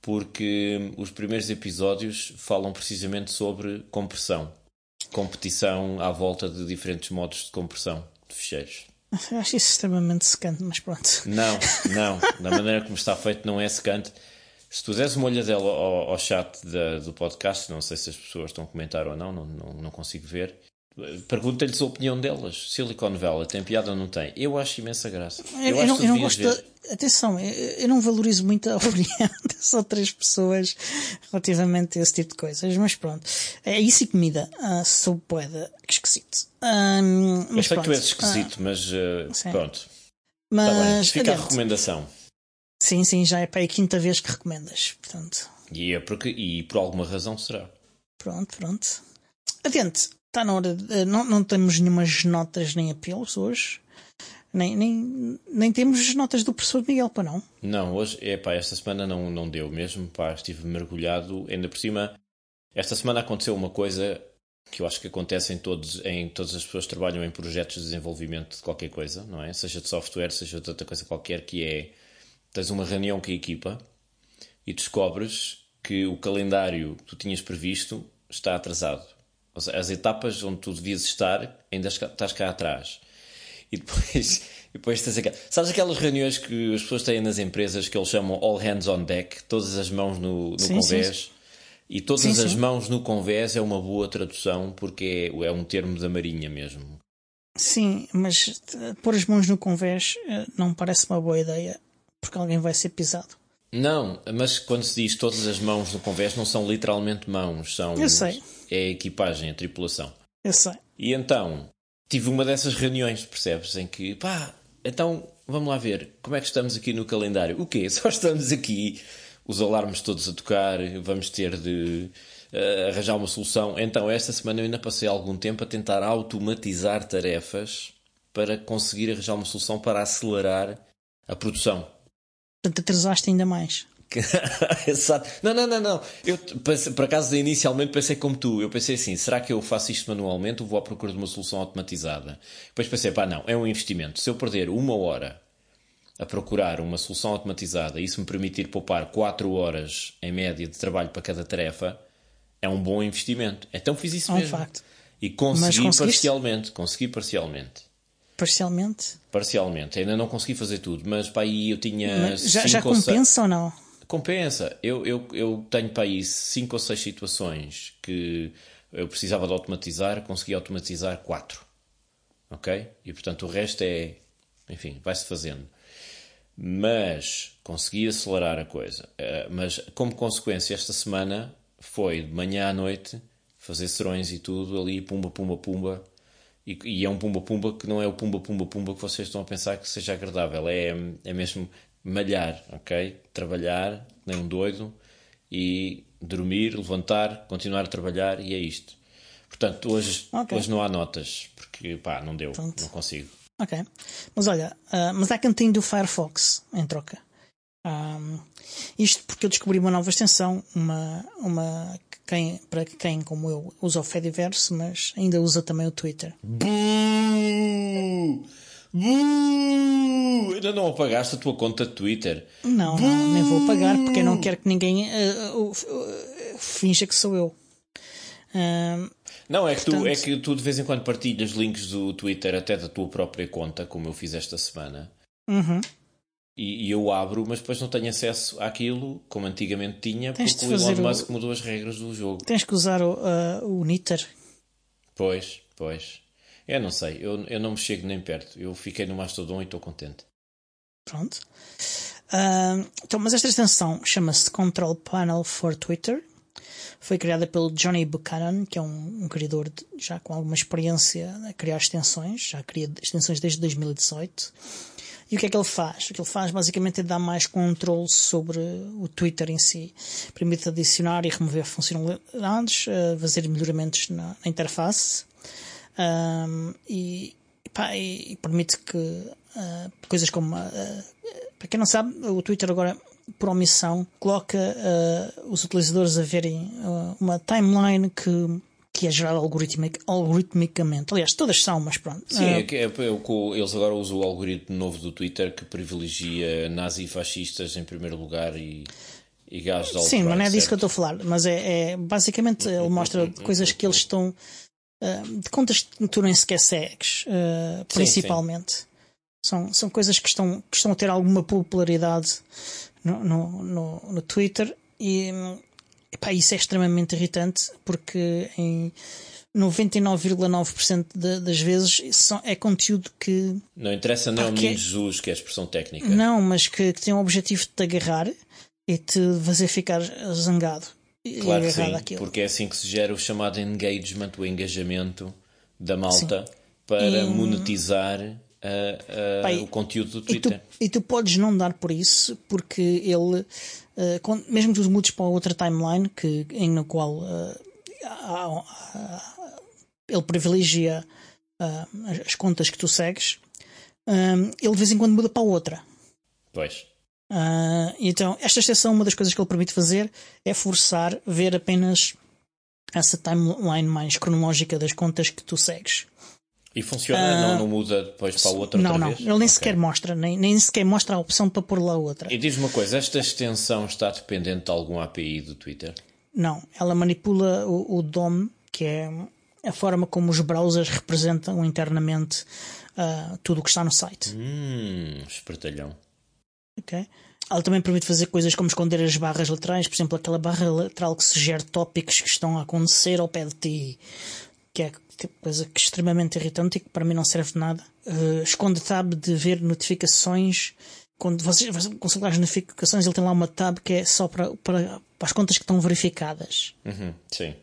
porque os primeiros episódios falam precisamente sobre compressão, competição à volta de diferentes modos de compressão de ficheiros. Eu acho isso extremamente secante, mas pronto. Não, não, da maneira como está feito não é secante. Se tu deres uma olhadela ao, ao chat da, do podcast, não sei se as pessoas estão a comentar ou não, não, não, não consigo ver. Pergunta-lhes a opinião delas. Silicon Valley tem piada ou não tem? Eu acho imensa graça. Eu, eu, não, eu não, gosto. Atenção, eu, eu, não valorizo muito a opinião das outras pessoas relativamente a esse tipo de coisas, mas pronto. É isso e comida. Ah, sou poeda. Que esquisito. Um, mas eu sei que tu és esquisito, ah, mas uh, pronto. Mas tá fica a recomendação. Sim, sim, já é para a quinta vez que recomendas, portanto. E, é porque, e por alguma razão será. Pronto, pronto. Adiante, está na hora de, não, não temos nenhumas notas nem apelos hoje. Nem, nem, nem temos notas do professor Miguel, para não? Não, hoje, é pá, esta semana não, não deu mesmo, pá, estive mergulhado, ainda por cima, esta semana aconteceu uma coisa que eu acho que acontece em, todos, em todas as pessoas que trabalham em projetos de desenvolvimento de qualquer coisa, não é? Seja de software, seja de outra coisa qualquer, que é tens uma reunião com a equipa e descobres que o calendário que tu tinhas previsto está atrasado. Ou seja, as etapas onde tu devias estar ainda estás cá atrás. E depois, e depois tens aquelas. Sabes aquelas reuniões que as pessoas têm nas empresas que eles chamam all hands on deck, todas as mãos no, no sim, convés? Sim. E todas sim, as mãos no convés é uma boa tradução porque é, é um termo da Marinha mesmo. Sim, mas pôr as mãos no convés eh, não parece uma boa ideia porque alguém vai ser pisado. Não, mas quando se diz todas as mãos no convés não são literalmente mãos, são Eu sei. É a equipagem, a tripulação. Eu sei. E então tive uma dessas reuniões, percebes, em que pá, então vamos lá ver como é que estamos aqui no calendário. O quê? Só estamos aqui os alarmes todos a tocar, vamos ter de uh, arranjar uma solução. Então, esta semana eu ainda passei algum tempo a tentar automatizar tarefas para conseguir arranjar uma solução para acelerar a produção. Portanto, atrasaste ainda mais. Exato. Não, não, não, não. Eu, por acaso, inicialmente pensei como tu. Eu pensei assim: será que eu faço isto manualmente ou vou à procura de uma solução automatizada? Depois pensei: pá, não, é um investimento. Se eu perder uma hora a procurar uma solução automatizada e isso me permitir poupar 4 horas em média de trabalho para cada tarefa, é um bom investimento. Então fiz isso é um mesmo. Facto. E consegui parcialmente. Consegui parcialmente. Parcialmente? Parcialmente. Ainda não consegui fazer tudo, mas para aí eu tinha. já, já compensa ou, ou não? Compensa. Eu, eu, eu tenho para aí 5 ou 6 situações que eu precisava de automatizar, consegui automatizar 4. Ok? E portanto o resto é. Enfim, vai-se fazendo mas consegui acelerar a coisa. Uh, mas como consequência, esta semana foi de manhã à noite fazer serões e tudo ali, pumba, pumba, pumba. E, e, é um pumba, pumba que não é o pumba, pumba, pumba que vocês estão a pensar que seja agradável. É, é mesmo malhar, ok? Trabalhar, nem um doido, e dormir, levantar, continuar a trabalhar, e é isto. Portanto, hoje, okay. hoje não há notas, porque pá, não deu, Pronto. não consigo. Ok. Mas olha, uh, mas há cantinho do Firefox em troca. Um, isto porque eu descobri uma nova extensão, uma, uma quem, para quem, como eu, usa o Fediverse, mas ainda usa também o Twitter. Buuuuh! Buuuuh! Ainda não apagaste a tua conta de Twitter? Não, não, nem vou apagar porque eu não quero que ninguém uh, uh, finja que sou eu. Não, é que, Portanto... tu, é que tu de vez em quando partilhas links do Twitter até da tua própria conta, como eu fiz esta semana. Uhum. E, e, eu abro, mas depois não tenho acesso àquilo como antigamente tinha, Tens porque o Elon Musk o... mudou as regras do jogo. Tens que usar o, uh, o Nitter. Pois, pois. Eu não sei, eu, eu não me chego nem perto. Eu fiquei no Mastodon e estou contente. Pronto. Uh, então, mas esta extensão chama-se Control Panel for Twitter foi criada pelo Johnny Buchanan, que é um, um criador de, já com alguma experiência a criar extensões, já cria extensões desde 2018. E o que é que ele faz? O que ele faz basicamente é dar mais controle sobre o Twitter em si. Permite adicionar e remover funcionalidades, uh, fazer melhoramentos na interface um, e, pá, e, permite que uh, coisas como. Uh, para quem não sabe, o Twitter agora por omissão, coloca uh, os utilizadores a verem uma timeline que, que é gerada algoritmic, algoritmicamente. Aliás, todas são, mas pronto. Sim, é que é, é, eles agora usam o algoritmo novo do Twitter que privilegia nazifascistas em primeiro lugar e. E gajos de Sim, mas não é disso certo? que eu estou a falar. Mas é, é basicamente ele mostra coisas que eles estão de contas que tu nem sequer segues, principalmente. Sim, sim. São, são coisas que estão, que estão a ter alguma popularidade no, no, no, no Twitter e epá, isso é extremamente irritante porque em 99,9% das vezes é conteúdo que. Não interessa não é o menino Jesus, que é a expressão técnica. Não, mas que, que tem o objetivo de te agarrar e te fazer ficar zangado. Claro que sim, àquilo. porque é assim que se gera o chamado engagement, o engajamento da malta sim. para e... monetizar uh, Pai, o conteúdo do Twitter. E tu, e tu, podes não dar por isso, porque ele, uh, mesmo que tu mudes para outra timeline, que, em na qual uh, ele privilegia as contas que tu segues, ele de vez em quando muda para outra. Pois. Então, esta exceção, uma das coisas que ele permite fazer é forçar ver apenas essa timeline mais cronológica das contas que tu segues. E funciona? não, não muda depois para a outra Não, outra não. vez? Ele nem Ok. sequer mostra, nem, nem sequer mostra a opção para pôr lá outra. E diz-me uma coisa, esta extensão está dependente de algum API do Twitter? Não, ela manipula o, o DOM, que é a forma como os browsers representam internamente ah, tudo o que está no site. Hum, espertalhão. Ok? Ela também permite fazer coisas como esconder as barras laterais, por exemplo, aquela barra lateral que sugere tópicos que estão a acontecer ao pé de ti, que é coisa que é extremamente irritante e que para mim não serve de nada. Uh, esconde tab de ver notificações. Quando vocês consultam as notificações, ele tem lá uma tab que é só para, para, para as contas que estão verificadas. Uhum, sim.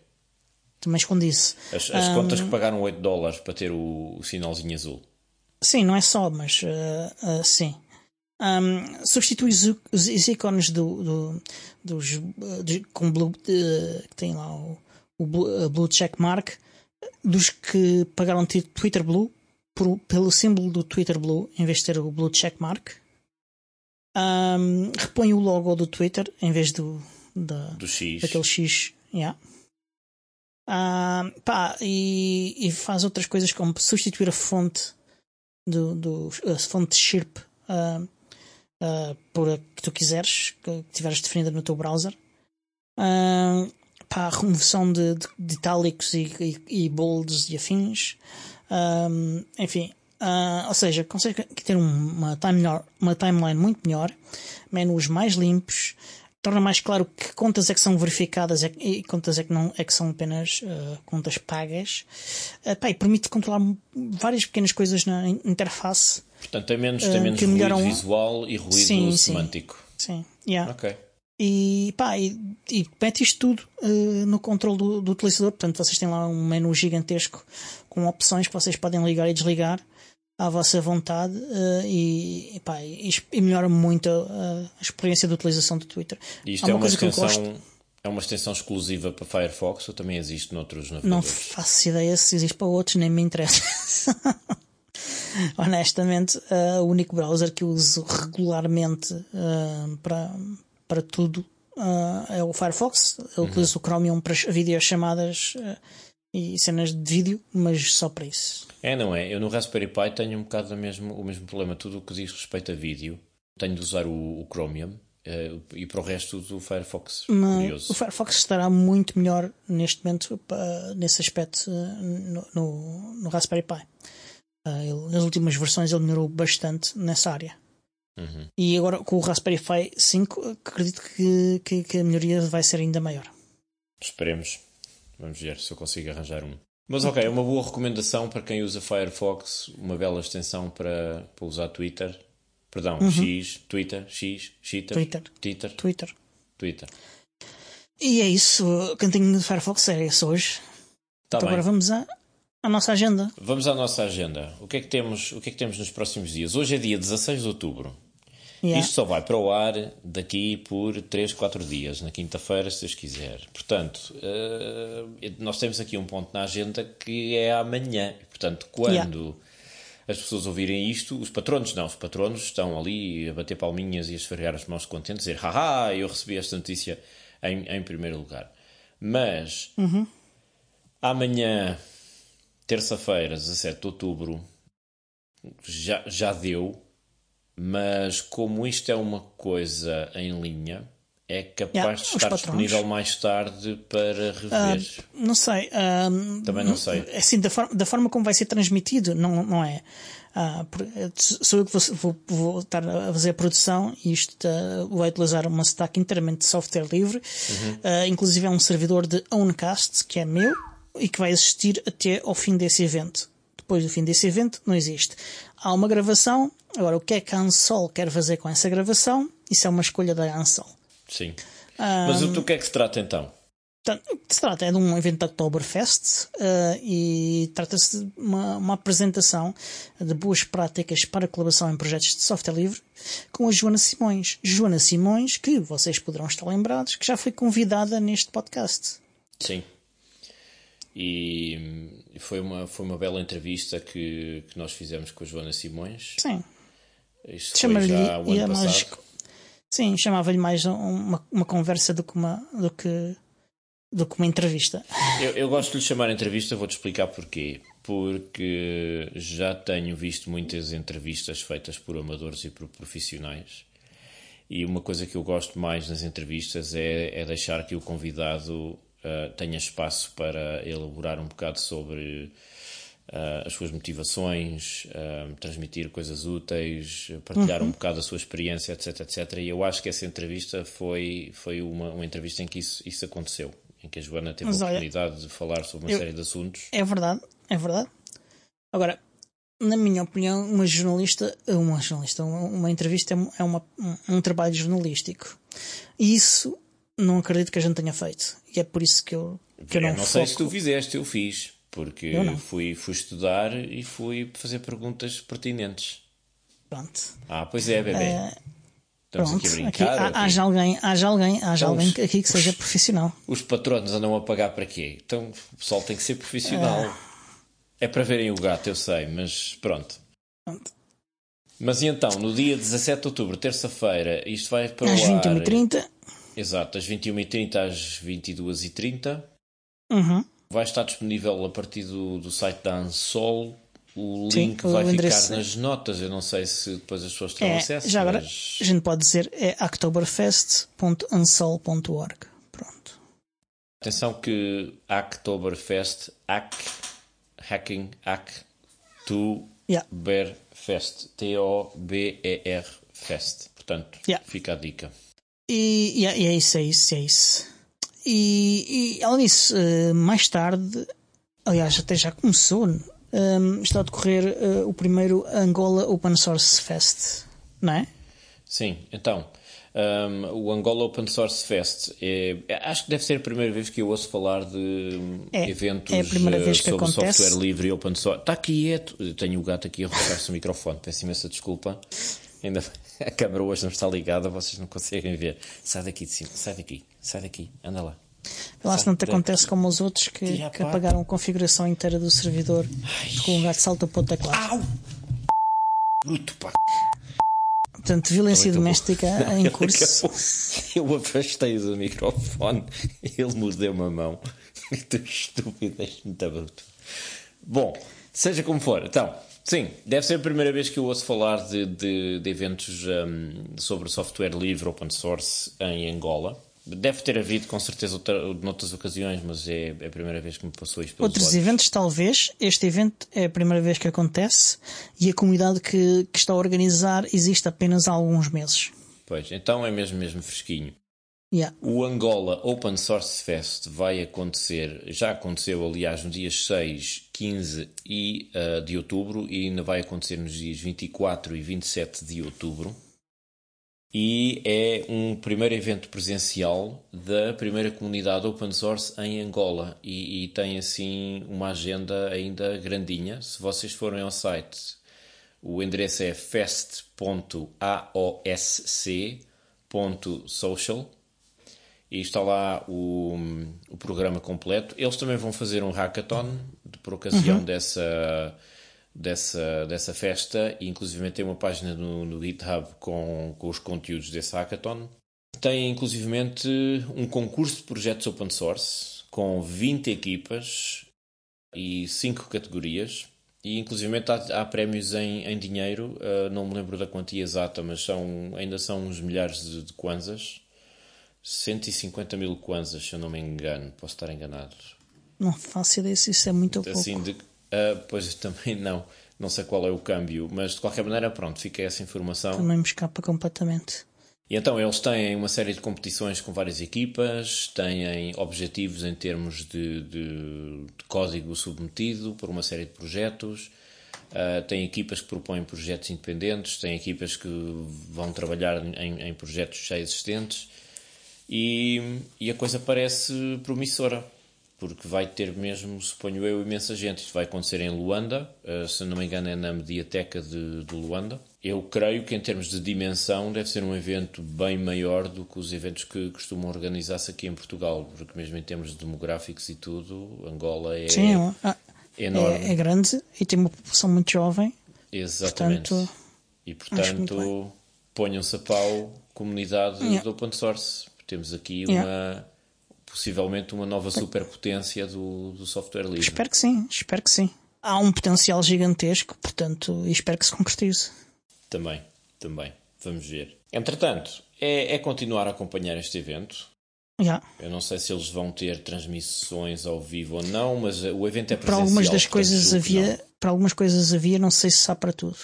Também esconde isso. As, as contas que pagaram 8 dólares para ter o, o sinalzinho azul. Sim, não é só, mas uh, uh, sim. Um, substitui os, os, os ícones do, do, dos uh, de- com blue, uh, que tem lá o, o blue, blue check mark dos que pagaram Twitter Blue por- pelo símbolo do Twitter Blue em vez de ter o blue check mark. Um, repõe o logo do Twitter em vez do da, Do X. daquele X. Yeah. Ah, pá, e, e faz outras coisas como substituir a fonte do, do a fonte Chirp ah, ah, por a que tu quiseres, que tiveres definida no teu browser. Ah, pá, remoção de, de, de itálicos e, e, e bolds e afins. Ah, enfim, ah, ou seja, consegue ter um- uma, timeline, uma timeline muito melhor, menus mais limpos, torna mais claro que contas é que são verificadas é e contas é que não é que são apenas ah, contas pagas. Ah, pá, e permite controlar várias pequenas coisas na in- interface. Portanto, tem menos, tem Ah, menos ruído melhoram- visual e ruído Sim, sim. semântico. Sim, yeah. Ok. E pá, e, e mete isto tudo eh, no controle do, do utilizador. Portanto, vocês têm lá um menu gigantesco com opções que vocês podem ligar e desligar à vossa vontade eh, e, e, pá, e, e melhora muito a, a experiência de utilização do Twitter. E isto Há é uma coisa que eu extensão. gosto, É uma extensão exclusiva para Firefox ou também existe noutros não navegadores? faço ideia se existe para outros, nem me interessa. Honestamente, eh, o único browser que eu uso regularmente eh, para, para tudo eh, é o Firefox. Eu utilizo o Chromium para videochamadas uh, e cenas de vídeo, mas só para isso. É, não é? Eu no Raspberry Pi tenho um bocado o mesmo, o mesmo problema. Tudo o que diz respeito a vídeo, tenho de usar o, o Chromium eh, e para o resto do Firefox. Mas o Firefox estará muito melhor neste momento pa- nesse aspecto eh, no, no, no Raspberry Pi. Ah, ele- nas últimas versões ele melhorou bastante nessa área. Uhum. E agora com o Raspberry Pi 5 acredito que, que, que a melhoria vai ser ainda maior. Esperemos. Vamos ver se eu consigo arranjar um. Mas ok, é uma boa recomendação para quem usa Firefox, uma bela extensão para, para usar Twitter. Perdão, X, Twitter, X, Twitter, Uhum. Twitter. Twitter, Twitter. Twitter. E é isso, o cantinho de Firefox é esse hoje. Tá então bem. agora vamos à, à nossa agenda. Vamos à nossa agenda. O que, é que temos, o que é que temos nos próximos dias? Hoje é dia 16 de outubro. Yeah. Isto só vai para o ar daqui por 3, 4 dias, na quinta-feira, se Deus quiser. Portanto, eh, nós temos aqui um ponto na agenda que é amanhã. Portanto, quando as pessoas ouvirem isto, os patronos não, os patronos estão ali a bater palminhas e a esfregar as mãos contentes, dizer haha, eu recebi esta notícia em, em primeiro lugar. Mas amanhã, terça-feira, 17 de outubro, já, já deu, mas como isto é uma coisa em linha, é capaz Yeah, de estar patrões. disponível mais tarde para rever. Não sei. ahm, Também não sei. Assim, da, forma, da forma como vai ser transmitido, não, não é? Por- sou eu que vou, vou, vou estar a fazer a produção e isto vai utilizar uma stack inteiramente de software livre. Ah, inclusive é um servidor de Owncast, que é meu e que vai existir até ao fim desse evento. Depois do fim desse evento, não existe. Há uma gravação. Agora, o que é que a Ansol quer fazer com essa gravação? Isso é uma escolha da Ansol. Sim. Mas do que é que se trata então? Portanto, o que se trata é de um evento da Oktoberfest eh, e trata-se de uma, uma apresentação de boas práticas para colaboração em projetos de software livre com a Joana Simões. Joana Simões, que vocês poderão estar lembrados, que já foi convidada neste podcast. Sim. E foi uma, foi uma bela entrevista que, que nós fizemos com a Joana Simões. Sim, Isto foi já o é ano mais- passado. Sim, chamava-lhe mais uma, uma conversa do que uma, do que do que uma entrevista. Eu, eu gosto de lhe chamar entrevista, vou-te explicar porquê. Porque já tenho visto muitas entrevistas feitas por amadores e por profissionais. E uma coisa que eu gosto mais nas entrevistas é, é deixar que o convidado uh, tenha espaço para elaborar um bocado sobre uh, as suas motivações, uh, transmitir coisas úteis, partilhar uhum. um bocado a sua experiência, etc, etc. E eu acho que essa entrevista foi, foi uma, uma entrevista em que isso, isso aconteceu em que a Joana teve Mas, a oportunidade olha, de falar sobre uma eu, série de assuntos. É verdade, é verdade. Agora, na minha opinião, uma jornalista, uma jornalista, uma, uma entrevista é, uma, um, um, trabalho jornalístico. E isso não acredito que a gente tenha feito. E é por isso que eu, que eu não, eu não sei se tu fizeste, eu fiz. Porque eu fui, fui estudar e fui fazer perguntas pertinentes. Pronto. Ah, pois é, bebê. Uh, Estamos Pronto, aqui a brincar. Aqui, há, haja alguém, haja alguém, haja então, alguém aqui que os, seja profissional. Os patronos andam a pagar para quê? Então o pessoal tem que ser profissional. É, é para verem o gato, eu sei, mas pronto. pronto. Mas e então, no dia 17 de outubro, terça-feira, isto vai para às o ar. Às 21h30. Exato, das 21h30 às 22h30. Uhum. Vai estar disponível a partir do, do site da Ansol o Sim, link vai ficar nas notas. Eu não sei se depois as pessoas terão é, acesso. Já mas... agora, a gente pode dizer é octoberfest.ansol.org. Pronto. Atenção que Oktoberfest, hack, hacking, hack, to, yeah. bear fest, T-O-B-E-R fest. Portanto, yeah. fica a dica. E, e, é isso, é isso, é isso. E, e além disso, eh, mais tarde, aliás, até já começou um, está a decorrer uh, o primeiro Angola Open Source Fest, não é? Sim, então. Um, o Angola Open Source Fest é, acho que deve ser a primeira vez que eu ouço falar de é, eventos é uh, sobre software livre e open source. Está aqui, é, tenho o gato aqui a roçar-se o microfone, peço imensa desculpa. Ainda a câmera hoje não está ligada, vocês não conseguem ver. Sai daqui de cima, sai daqui, sai daqui, anda lá. Lá se não te acontece como os outros que, que apagaram a configuração inteira do servidor com um gato salta para o teclado. Au! Bruto, pá! Portanto, violência doméstica em curso. Eu afastei do microfone, ele mordeu-me a mão. Tu estúpido, és muito bruto. Bom, seja como for, então, sim, deve ser a primeira vez que eu ouço falar de, de, de eventos um, sobre software livre, open source, em Angola. Deve ter havido com certeza outra, noutras ocasiões, mas é, é, a primeira vez que me passou isto Outros olhos. eventos, talvez. Este evento é a primeira vez que acontece e a comunidade que, que está a organizar existe apenas há alguns meses. Pois, então é mesmo, mesmo fresquinho. Yeah. O Angola Open Source Fest vai acontecer, já aconteceu aliás nos dias 6, 15 e, uh, de outubro e ainda vai acontecer nos dias 24 e 27 de outubro e é um primeiro evento presencial da primeira comunidade open source em Angola e, e, tem assim uma agenda ainda grandinha. Se vocês forem ao site, o endereço é fest.aosc.social e está lá o, o programa completo. Eles também vão fazer um hackathon por ocasião uhum. dessa dessa, dessa festa e inclusive tem uma página no, no GitHub com, com os conteúdos desse hackathon. Tem inclusivamente um concurso de projetos open source com 20 equipas e 5 categorias. E inclusive há, há prémios em, em dinheiro, uh, não me lembro da quantia exata, mas são, ainda são uns milhares de, de kwanzas. 150 mil kwanzas, se eu não me engano, posso estar enganado. Não faço ideia se isso é muito ou assim, pouco. De, Uh, pois também não, não sei qual é o câmbio, mas de qualquer maneira, pronto, fica essa informação. Também me escapa completamente. E então eles têm uma série de competições com várias equipas, têm objetivos em termos de, de, de código submetido por uma série de projetos, uh, têm equipas que propõem projetos independentes, têm equipas que vão trabalhar em, em projetos já existentes e, e a coisa parece promissora porque vai ter mesmo, suponho eu, imensa gente. Isto vai acontecer em Luanda, uh, se não me engano é na Mediateca de, de, Luanda. Eu creio que em termos de dimensão deve ser um evento bem maior do que os eventos que costumam organizar-se aqui em Portugal, porque mesmo em termos demográficos e tudo, Angola é Sim, é, enorme. É, é grande e tem uma população muito jovem. Exatamente. Portanto, e portanto, ponham-se a pau comunidade yeah. do open source. Temos aqui yeah. uma possivelmente uma nova superpotência do, do software livre. Espero que sim, espero que sim. Há um potencial gigantesco, portanto, espero que se concretize. Também, também. Vamos ver. Entretanto, é, é continuar a acompanhar este evento. Yeah. Eu não sei se eles vão ter transmissões ao vivo ou não, mas o evento é presencial. Para algumas das coisas havia. Para algumas coisas havia, não sei se há para tudo.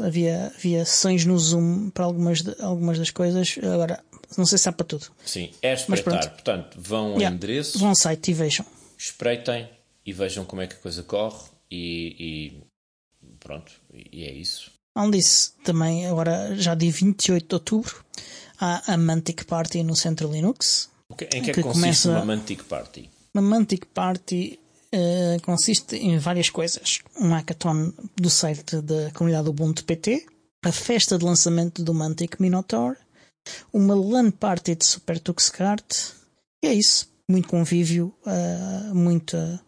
Havia, havia sessões no Zoom para algumas, de- algumas das coisas, agora não sei se há para tudo. Sim, é espreitar. Portanto, vão ao Yeah. endereço, Vão ao site e vejam. espreitem e vejam como é que a coisa corre e, e pronto, e é isso. Além disso, também agora já dia 28 de outubro há a Mantic Party no Centro Linux. Que- em que é que, Que consiste começa- uma Mantic Party? Uma Mantic Party eh, consiste em várias coisas. Um hackathon do site da comunidade Ubuntu PT, a festa de lançamento do Mantic Minotaur, uma LAN party de Super Tux Kart, e é isso. Muito convívio, eh, muita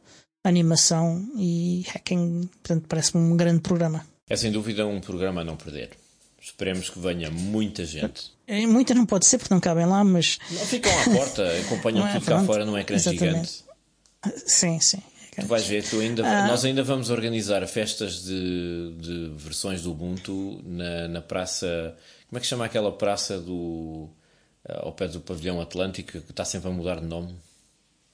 animação e hacking. Portanto, parece-me um grande programa. É sem dúvida um programa a não perder. Esperemos que venha muita gente. Eh, Muita não pode ser porque não cabem lá, mas Não ficam à porta, acompanham é? tudo cá Pronto. fora num ecrã Exatamente. gigante. sim, sim. Tu vais ver, tu ainda, Ah. nós ainda vamos organizar festas de, de versões do Ubuntu na, na praça. Como é que chama aquela praça do. eh, ao pé do pavilhão Atlântico que está sempre a mudar de nome?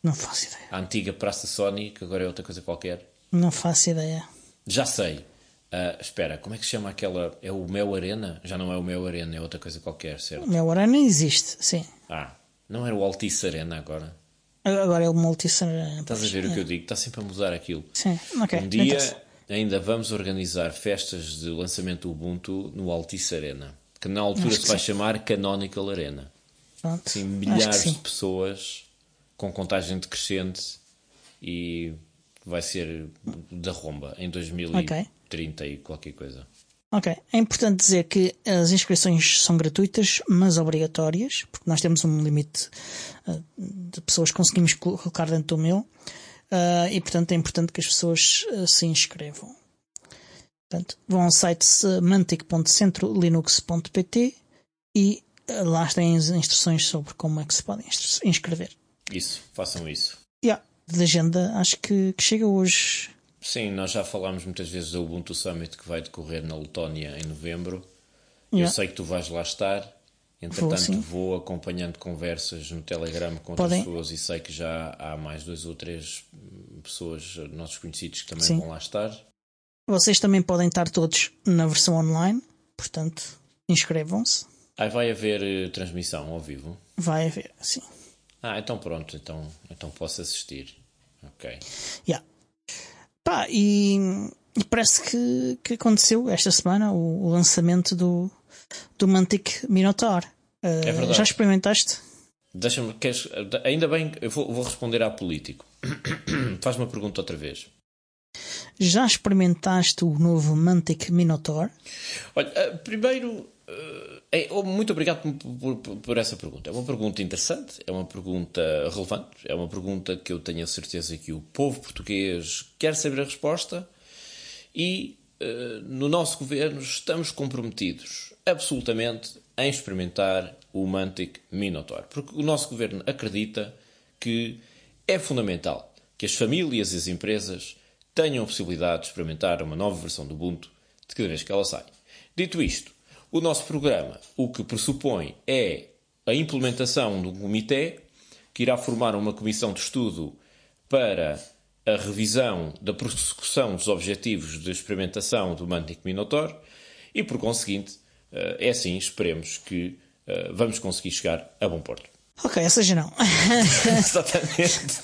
Não faço ideia. A antiga Praça Sony, que agora é outra coisa qualquer. Não faço ideia. Já sei. Ah, espera, como é que se chama aquela. É o Mel Arena? Já não é o Mel Arena, é outra coisa qualquer, certo? O horário nem existe, sim. Ah, não era o Altice Arena agora? Agora é o multicenariano. Estás a ver o que eu digo? Está sempre a mudar aquilo. Sim, ok. Um dia interessa. ainda vamos organizar festas de lançamento do Ubuntu no Altice Arena, que na altura se vai sim. chamar Canonical Arena. Pronto. Sim, milhares sim. de pessoas com contagem decrescente e vai ser da romba em 2030 e qualquer coisa. Ok. É importante dizer que as inscrições são gratuitas, mas obrigatórias, porque nós temos um limite uh, de pessoas que conseguimos colo- colocar dentro do meu, uh, e portanto é importante que as pessoas uh, se inscrevam. Portanto, vão ao site uh, mantic.centrolinux.pt e lá têm as instruções sobre como é que se podem inscre- inscrever. Isso, façam isso. Yeah, de agenda, acho que, que chega hoje. Sim, nós já falámos muitas vezes do Ubuntu Summit que vai decorrer na Letónia em novembro. Eu Yeah. sei que tu vais lá estar. Entretanto, sim. vou, acompanhando conversas no Telegram com outras Podem. pessoas e sei que já há mais dois ou três pessoas, nossos conhecidos, que também Sim. vão lá estar. Vocês também podem estar todos na versão online, portanto, inscrevam-se. Aí vai haver eh, transmissão ao vivo. Vai haver, sim. Ah, então pronto, então, então posso assistir. Ok. Yeah. Pá, e, e parece que, que aconteceu esta semana o, o lançamento do, do Mantic Minotaur. Uh, É verdade. Já experimentaste? Deixa-me, queres, ainda bem, eu vou, vou responder à político. Faz uma pergunta outra vez. Já experimentaste o novo Mantic Minotaur? Olha, eh, primeiro, oh, muito obrigado por, por- por essa pergunta. É uma pergunta interessante, é uma pergunta relevante, é uma pergunta que eu tenho a certeza que o povo português quer saber a resposta e eh, no nosso governo estamos comprometidos absolutamente em experimentar o Mantic Minotaur, porque o nosso governo acredita que é fundamental que as famílias e as empresas tenham a possibilidade de experimentar uma nova versão do Ubuntu de cada vez que ela sai. Dito isto, o nosso programa o que pressupõe é a implementação de um comitê que irá formar uma comissão de estudo para a revisão da prossecução dos objetivos de experimentação do Mantic Minotaur e, por conseguinte, eh, é assim, esperemos que eh, vamos conseguir chegar a bom porto. Ok, essa já não. Exatamente.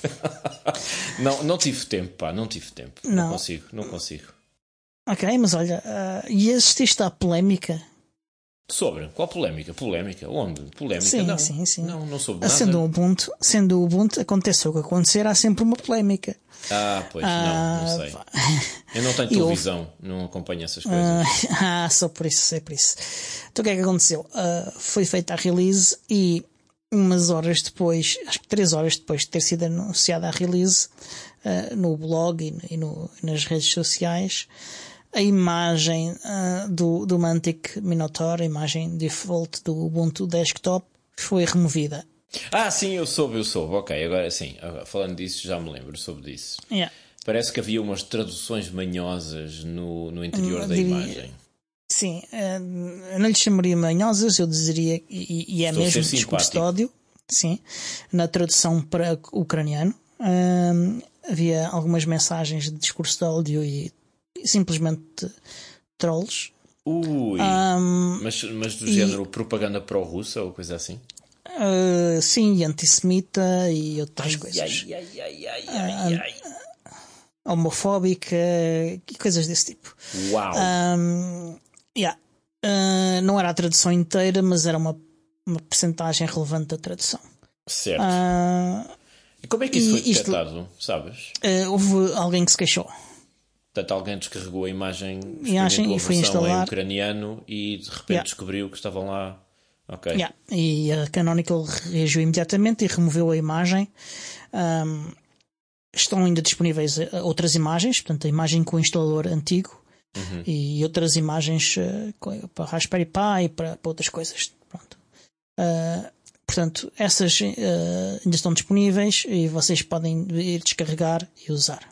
não, não tive tempo, pá, não tive tempo. Não, Não. consigo, não consigo. ok, mas olha, uh, e assististe à polémica? Sobre? Qual polémica? Polémica? Onde? Polémica? Sim, não. sim, sim. Não, não soube nada. Sendo o Ubuntu, sendo o Ubuntu, acontece o que acontecer, há sempre uma polémica. Ah, pois, não, Ah, não sei. pá. Eu não tenho televisão, não acompanho essas coisas. Ah, ah, só por isso, é por isso. Então o que é que aconteceu? Ah, foi feita a release e umas horas depois, acho que três horas depois de ter sido anunciada a release, ah, no blog e, no- e no- nas redes sociais, a imagem ah, do, do Mantic Minotaur, a imagem default do Ubuntu Desktop, foi removida. Ah, sim, eu soube, eu soube. Ok, agora sim. Falando disso, já me lembro, soube disso. Yeah. Parece que havia umas traduções manhosas no, no interior Hum, da diria- imagem. Sim, eh, eu não lhe chamaria manhosas, eu diria, e, e é Estou mesmo discurso de ódio, sim, na tradução para ucraniano. Hum, havia algumas mensagens de discurso de ódio e simplesmente trolls. Ui, Hum, mas, mas do género propaganda pró-russa ou coisa assim? eh, sim, e antissemita e outras coisas. Ai, ai, ai, ai, ai, ai. Homofóbica e coisas desse tipo. Uau! Hum, yeah. Uh, não era a tradução inteira, mas era uma, uma percentagem relevante da tradução. certo. Uh, e como é que isso e foi isto- detectado, sabes? uh, houve alguém que se queixou. Portanto, alguém descarregou a imagem, Imagem experimentou e foi versão em instalar. ucraniano e de repente Yeah. descobriu que estavam lá. Ok. Yeah. E a Canonical reagiu imediatamente e removeu a imagem. Um, estão ainda disponíveis uh, outras imagens, portanto, a imagem com o instalador antigo e outras imagens uh, com- para Raspberry Pi, para, para outras coisas. Pronto. Uh, portanto, essas uh, ainda estão disponíveis e vocês podem ir descarregar e usar.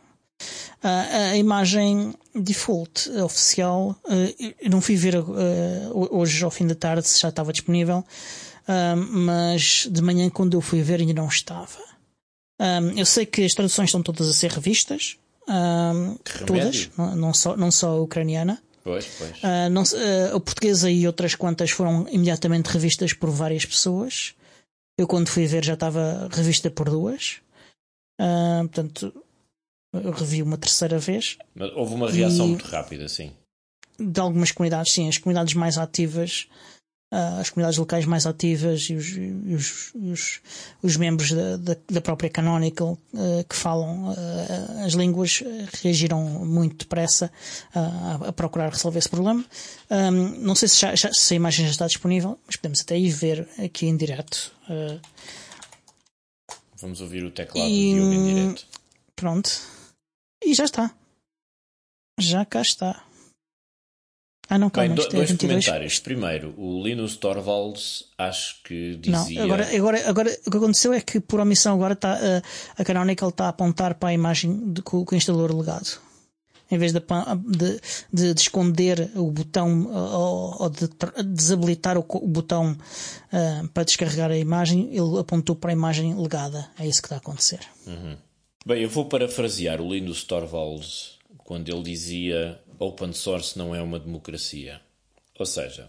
A imagem default oficial, uh, eu não fui ver uh, hoje ao fim da tarde se já estava disponível, uh, mas de manhã quando eu fui ver ainda não estava. Eu sei que as traduções estão todas a ser revistas, todas, não, só, não só a ucraniana. Pois, pois. Não a portuguesa e outras quantas foram imediatamente revistas por várias pessoas. Eu, quando fui ver, já estava revista por duas. Portanto, revi uma terceira vez. Mas houve uma reação e- muito rápida, sim. De algumas comunidades, sim, as comunidades mais ativas, uh, as comunidades locais mais ativas e os, e os, os, os membros da, da, da própria Canonical uh, que falam uh, as línguas reagiram muito depressa a, a procurar resolver esse problema. Um, não sei se, já- já- se a imagem já está disponível, mas podemos até ir ver aqui em direto. Vamos ouvir o teclado E- do Diogo em direto. Pronto. E já está. Já cá está. Ah, não, calma, Bem, do- é dois 22. comentários. Primeiro, o Linus Torvalds acho que Não, dizia. agora, agora, agora o que aconteceu é que por omissão agora está, eh, a Canonical está a apontar para a imagem de, com, o instalador ligado. Em vez de, de, de- de esconder o botão eh, ou, ou de desabilitar o, o botão eh, para descarregar a imagem, ele apontou para a imagem ligada. É isso que está a acontecer. Bem, eu vou parafrasear o Linus Torvalds quando ele dizia open source não é uma democracia. Ou seja,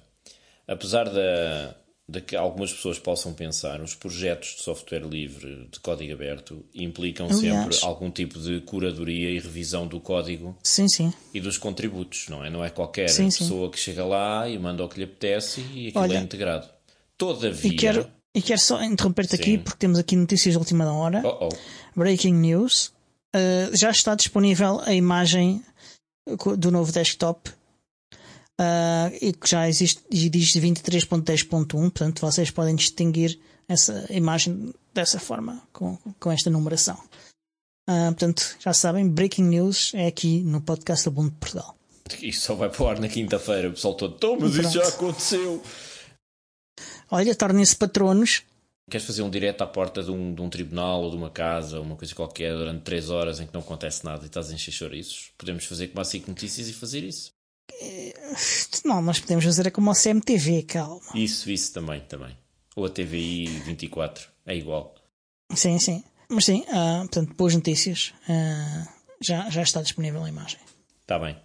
apesar da, de que algumas pessoas possam pensar, os projetos de software livre de código aberto implicam Aliás. sempre algum tipo de curadoria e revisão do código Sim, sim. e dos contributos, não é? Não é qualquer Sim, pessoa que chega lá e manda o que lhe apetece e aquilo Olha, é integrado. Todavia. Quero, e quero só interromper-te aqui porque temos aqui notícias de última hora. Oh, oh. Breaking news. Uh, já está disponível a imagem do novo desktop uh, e que já existe e diz 23.10.1, portanto vocês podem distinguir essa imagem dessa forma, com, com esta numeração. Uh, portanto, já sabem, Breaking News é aqui no podcast do Ubuntu de Portugal. Isto só vai para o ar na quinta-feira. O pessoal todo, "Então, mas isso já Pronto. aconteceu. Olha, tornem-se patronos. Queres fazer um direto à porta de um, de um tribunal ou de uma casa ou uma coisa qualquer durante 3 horas em que não acontece nada e estás a encher chouriços? Podemos fazer como a SIC Notícias e fazer isso. Não, nós podemos fazer é como o CMTV, calma. Isso, isso também, também. Ou a TVI 24, é igual. Sim, sim. Mas sim, ah, portanto, boas notícias. Ah, já, já está disponível a imagem. Está bem.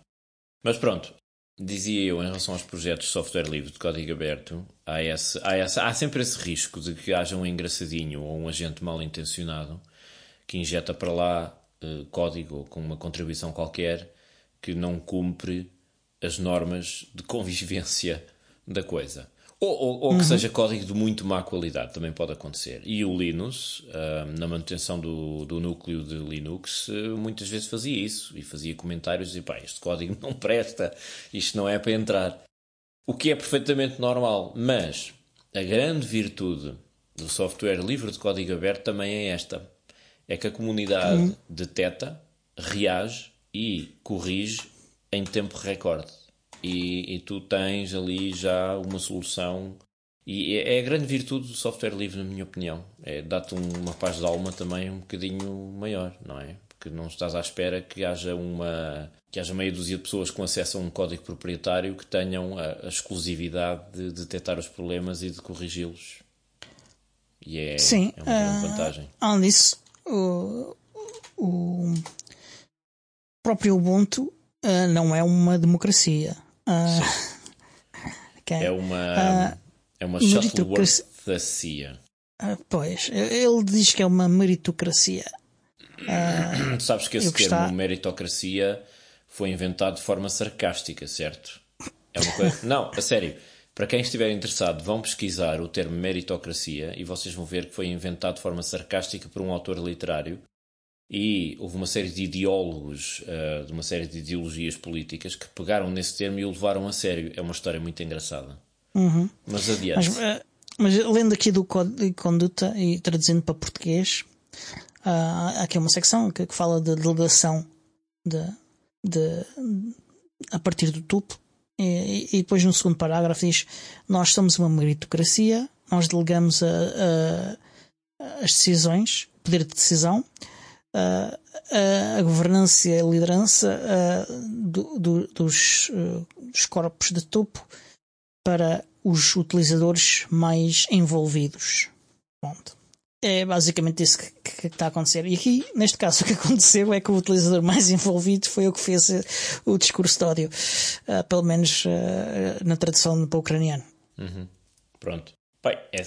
Mas pronto, dizia eu em relação aos projetos de software livre de código aberto, há, esse, há, esse, há sempre esse risco de que haja um engraçadinho ou um agente mal intencionado que injeta para lá eh, código com uma contribuição qualquer que não cumpre as normas de convivência da coisa. Ou, ou, ou que seja código de muito má qualidade, também pode acontecer. E o Linux, ah, na manutenção do, do núcleo de Linux, eh, muitas vezes fazia isso e fazia comentários e pá, este código não presta, isto não é para entrar. O que é perfeitamente normal, mas a grande virtude do software livre de código aberto também é esta: é que a comunidade detecta, reage e corrige em tempo recorde. E, e tu tens ali já uma solução E é, é a grande virtude do software livre, na minha opinião. É dar-te uma paz de alma também um bocadinho maior, não é? Porque não estás à espera que haja uma que haja meia dúzia de pessoas com acesso a um código proprietário que tenham a, a exclusividade de detectar os problemas e de corrigi-los. E é, Sim, é uma grande uh, vantagem. Além disso, o, o próprio Ubuntu uh, não é uma democracia. Uh, é uma, é uma Shuttleworth Uh, pois, ele diz que é uma meritocracia. Uh, Sabes que esse termo, está... meritocracia, foi inventado de forma sarcástica, certo? É uma coisa... Não, a sério. Para quem estiver interessado, vão pesquisar o termo meritocracia e vocês vão ver que foi inventado de forma sarcástica por um autor literário. E houve uma série de ideólogos uh, de uma série de ideologias políticas que pegaram nesse termo e o levaram a sério. É uma história muito engraçada. Uhum. Mas adiante. Mas, uh, mas, lendo aqui do Código de Conduta e traduzindo para português, uh, há aqui uma secção que, que fala de delegação de, de, a partir do topo. E, e, depois no segundo parágrafo diz: Nós somos uma meritocracia, nós delegamos a, a, as decisões, poder de decisão, a, a governança e a liderança do, do, dos, dos corpos de topo para os utilizadores mais envolvidos. Pronto. É basicamente isso que, que, que, está a acontecer. E aqui, neste caso, o que aconteceu é que o utilizador mais envolvido foi o que fez uh, o discurso de ódio, uh, pelo menos uh, na tradução para o ucraniano. Uhum. Pronto. Bem, é,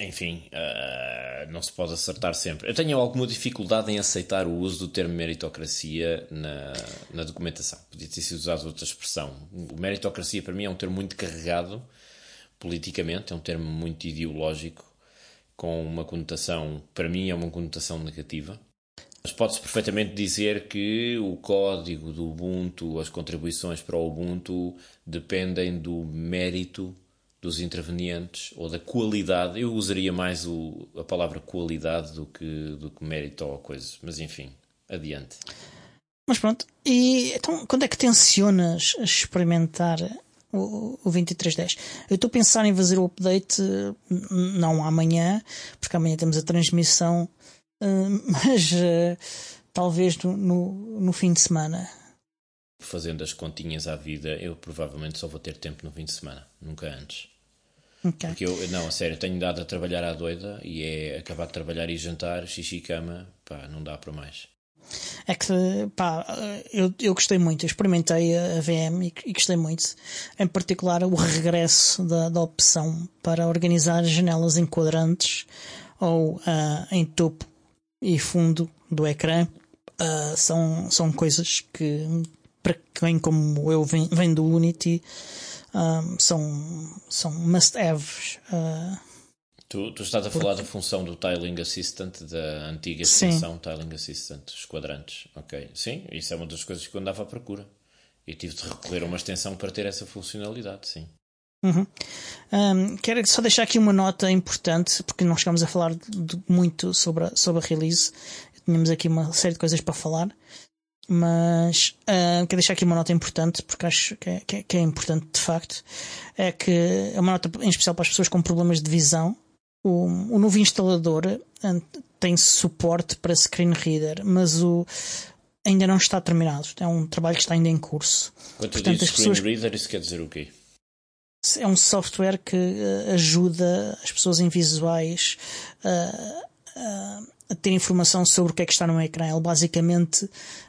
enfim, não se pode acertar sempre. Eu tenho alguma dificuldade em aceitar o uso do termo meritocracia na, na documentação. Podia ter sido usado outra expressão. O meritocracia, para mim, é um termo muito carregado politicamente, é um termo muito ideológico, com uma conotação, para mim, é uma conotação negativa. Mas pode-se perfeitamente dizer que o código do Ubuntu, as contribuições para o Ubuntu, dependem do mérito dos intervenientes ou da qualidade. Eu usaria mais o, a palavra qualidade do que, do que mérito ou coisa. Mas enfim, adiante. Mas pronto, e então quando é que tensionas experimentar o, o 2310. Eu estou a pensar em fazer o update não amanhã, porque amanhã temos a transmissão, eh, mas uh, talvez no, no, no, fim de semana. Fazendo as continhas à vida, eu provavelmente só vou ter tempo no fim de semana, nunca antes. Okay. Porque eu, não, a sério, tenho dado a trabalhar à doida e é acabar de trabalhar e jantar, xixi cama, pá, não dá para mais. É que, pá, eu, eu gostei muito, eu experimentei a VM e, e gostei muito. Em particular, o regresso da, da opção para organizar janelas em quadrantes ou uh, em topo e fundo do ecrã. Uh, são, são coisas que, para quem como eu vem, vem do Unity, um, ah, são, são must-haves. Uh, Tu, tu estás a falar da função do Tiling Assistant, da antiga extensão Tiling Assistant, os quadrantes. Ok, sim, isso é uma das coisas que eu andava à procura. E tive de recorrer a uma extensão para ter essa funcionalidade, sim. Uhum. Um, quero só deixar aqui uma nota importante, porque nós chegamos a falar de, muito sobre a, sobre a release. Tínhamos aqui uma série de coisas para falar, mas uh, quero deixar aqui uma nota importante, porque acho que é, que é, que é importante de facto. É que é uma nota em especial para as pessoas com problemas de visão o, o novo instalador eh, tem suporte para screen reader, mas o ainda não está terminado. É um trabalho que está ainda em curso. Quando Portanto, tu screen pessoas... reader, isso quer dizer o quê? É um software que eh, ajuda as pessoas invisuais a, a, a ter informação sobre o que é que está no ecrã. Ele basicamente.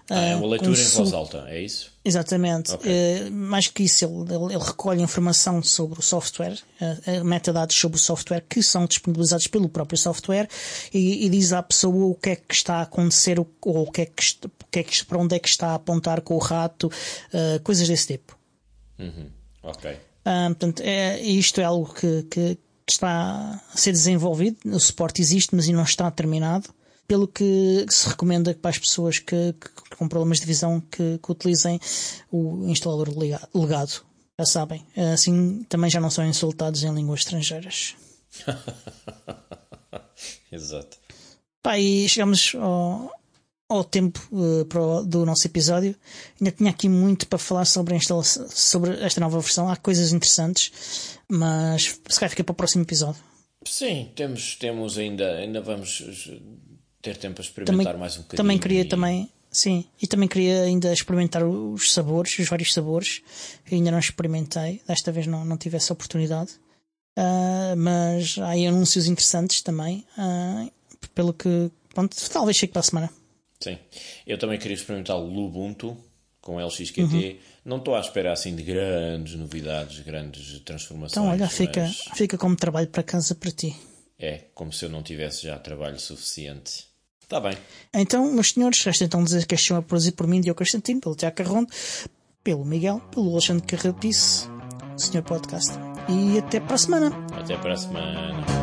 Ah, é uma leitura em voz alta, é isso? Exatamente. Okay. Uh, mais que isso, ele, ele, ele, recolhe informação sobre o software, uh, metadados sobre o software que são disponibilizados pelo próprio software e, e diz à pessoa o que é que está a acontecer ou o que é que, o que, é que para onde é que está a apontar com o rato, uh, coisas desse tipo. Uhum. Ok. portanto, é, isto é algo que, que, está a ser desenvolvido, o suporte existe, mas ainda não está terminado pelo que se recomenda para as pessoas que, que com problemas de visão que, que utilizem o instalador legado. Já sabem, assim também já não são insultados em línguas estrangeiras. Exato. Pá, e chegamos ao, ao tempo uh, o, do nosso episódio. Ainda tinha aqui muito para falar sobre, sobre esta nova versão. Há coisas interessantes, mas se calhar fica para o próximo episódio. Sim, temos, temos ainda, ainda vamos ter tempo para experimentar também, mais um bocadinho. Também queria e... também, sim, e também queria ainda experimentar os sabores, os vários sabores. que ainda não experimentei, desta vez não, não tive essa oportunidade. Uh, mas há aí anúncios interessantes também, uh, pelo que, pronto, talvez chegue para a semana. Sim, eu também queria experimentar o Lubuntu com LXQT. Uhum. Não estou à espera assim de grandes novidades, grandes transformações. Então, olha, fica, fica como trabalho para casa para ti. É, como se eu não tivesse já trabalho suficiente. Está bem. Então, meus senhores, resta então dizer que este é produzido por mim, Diogo Constantino, pelo Tiago Carrondo, pelo Miguel, pelo Alexandre Carrapice, Senhor Podcast. E até para a semana. Até para a semana.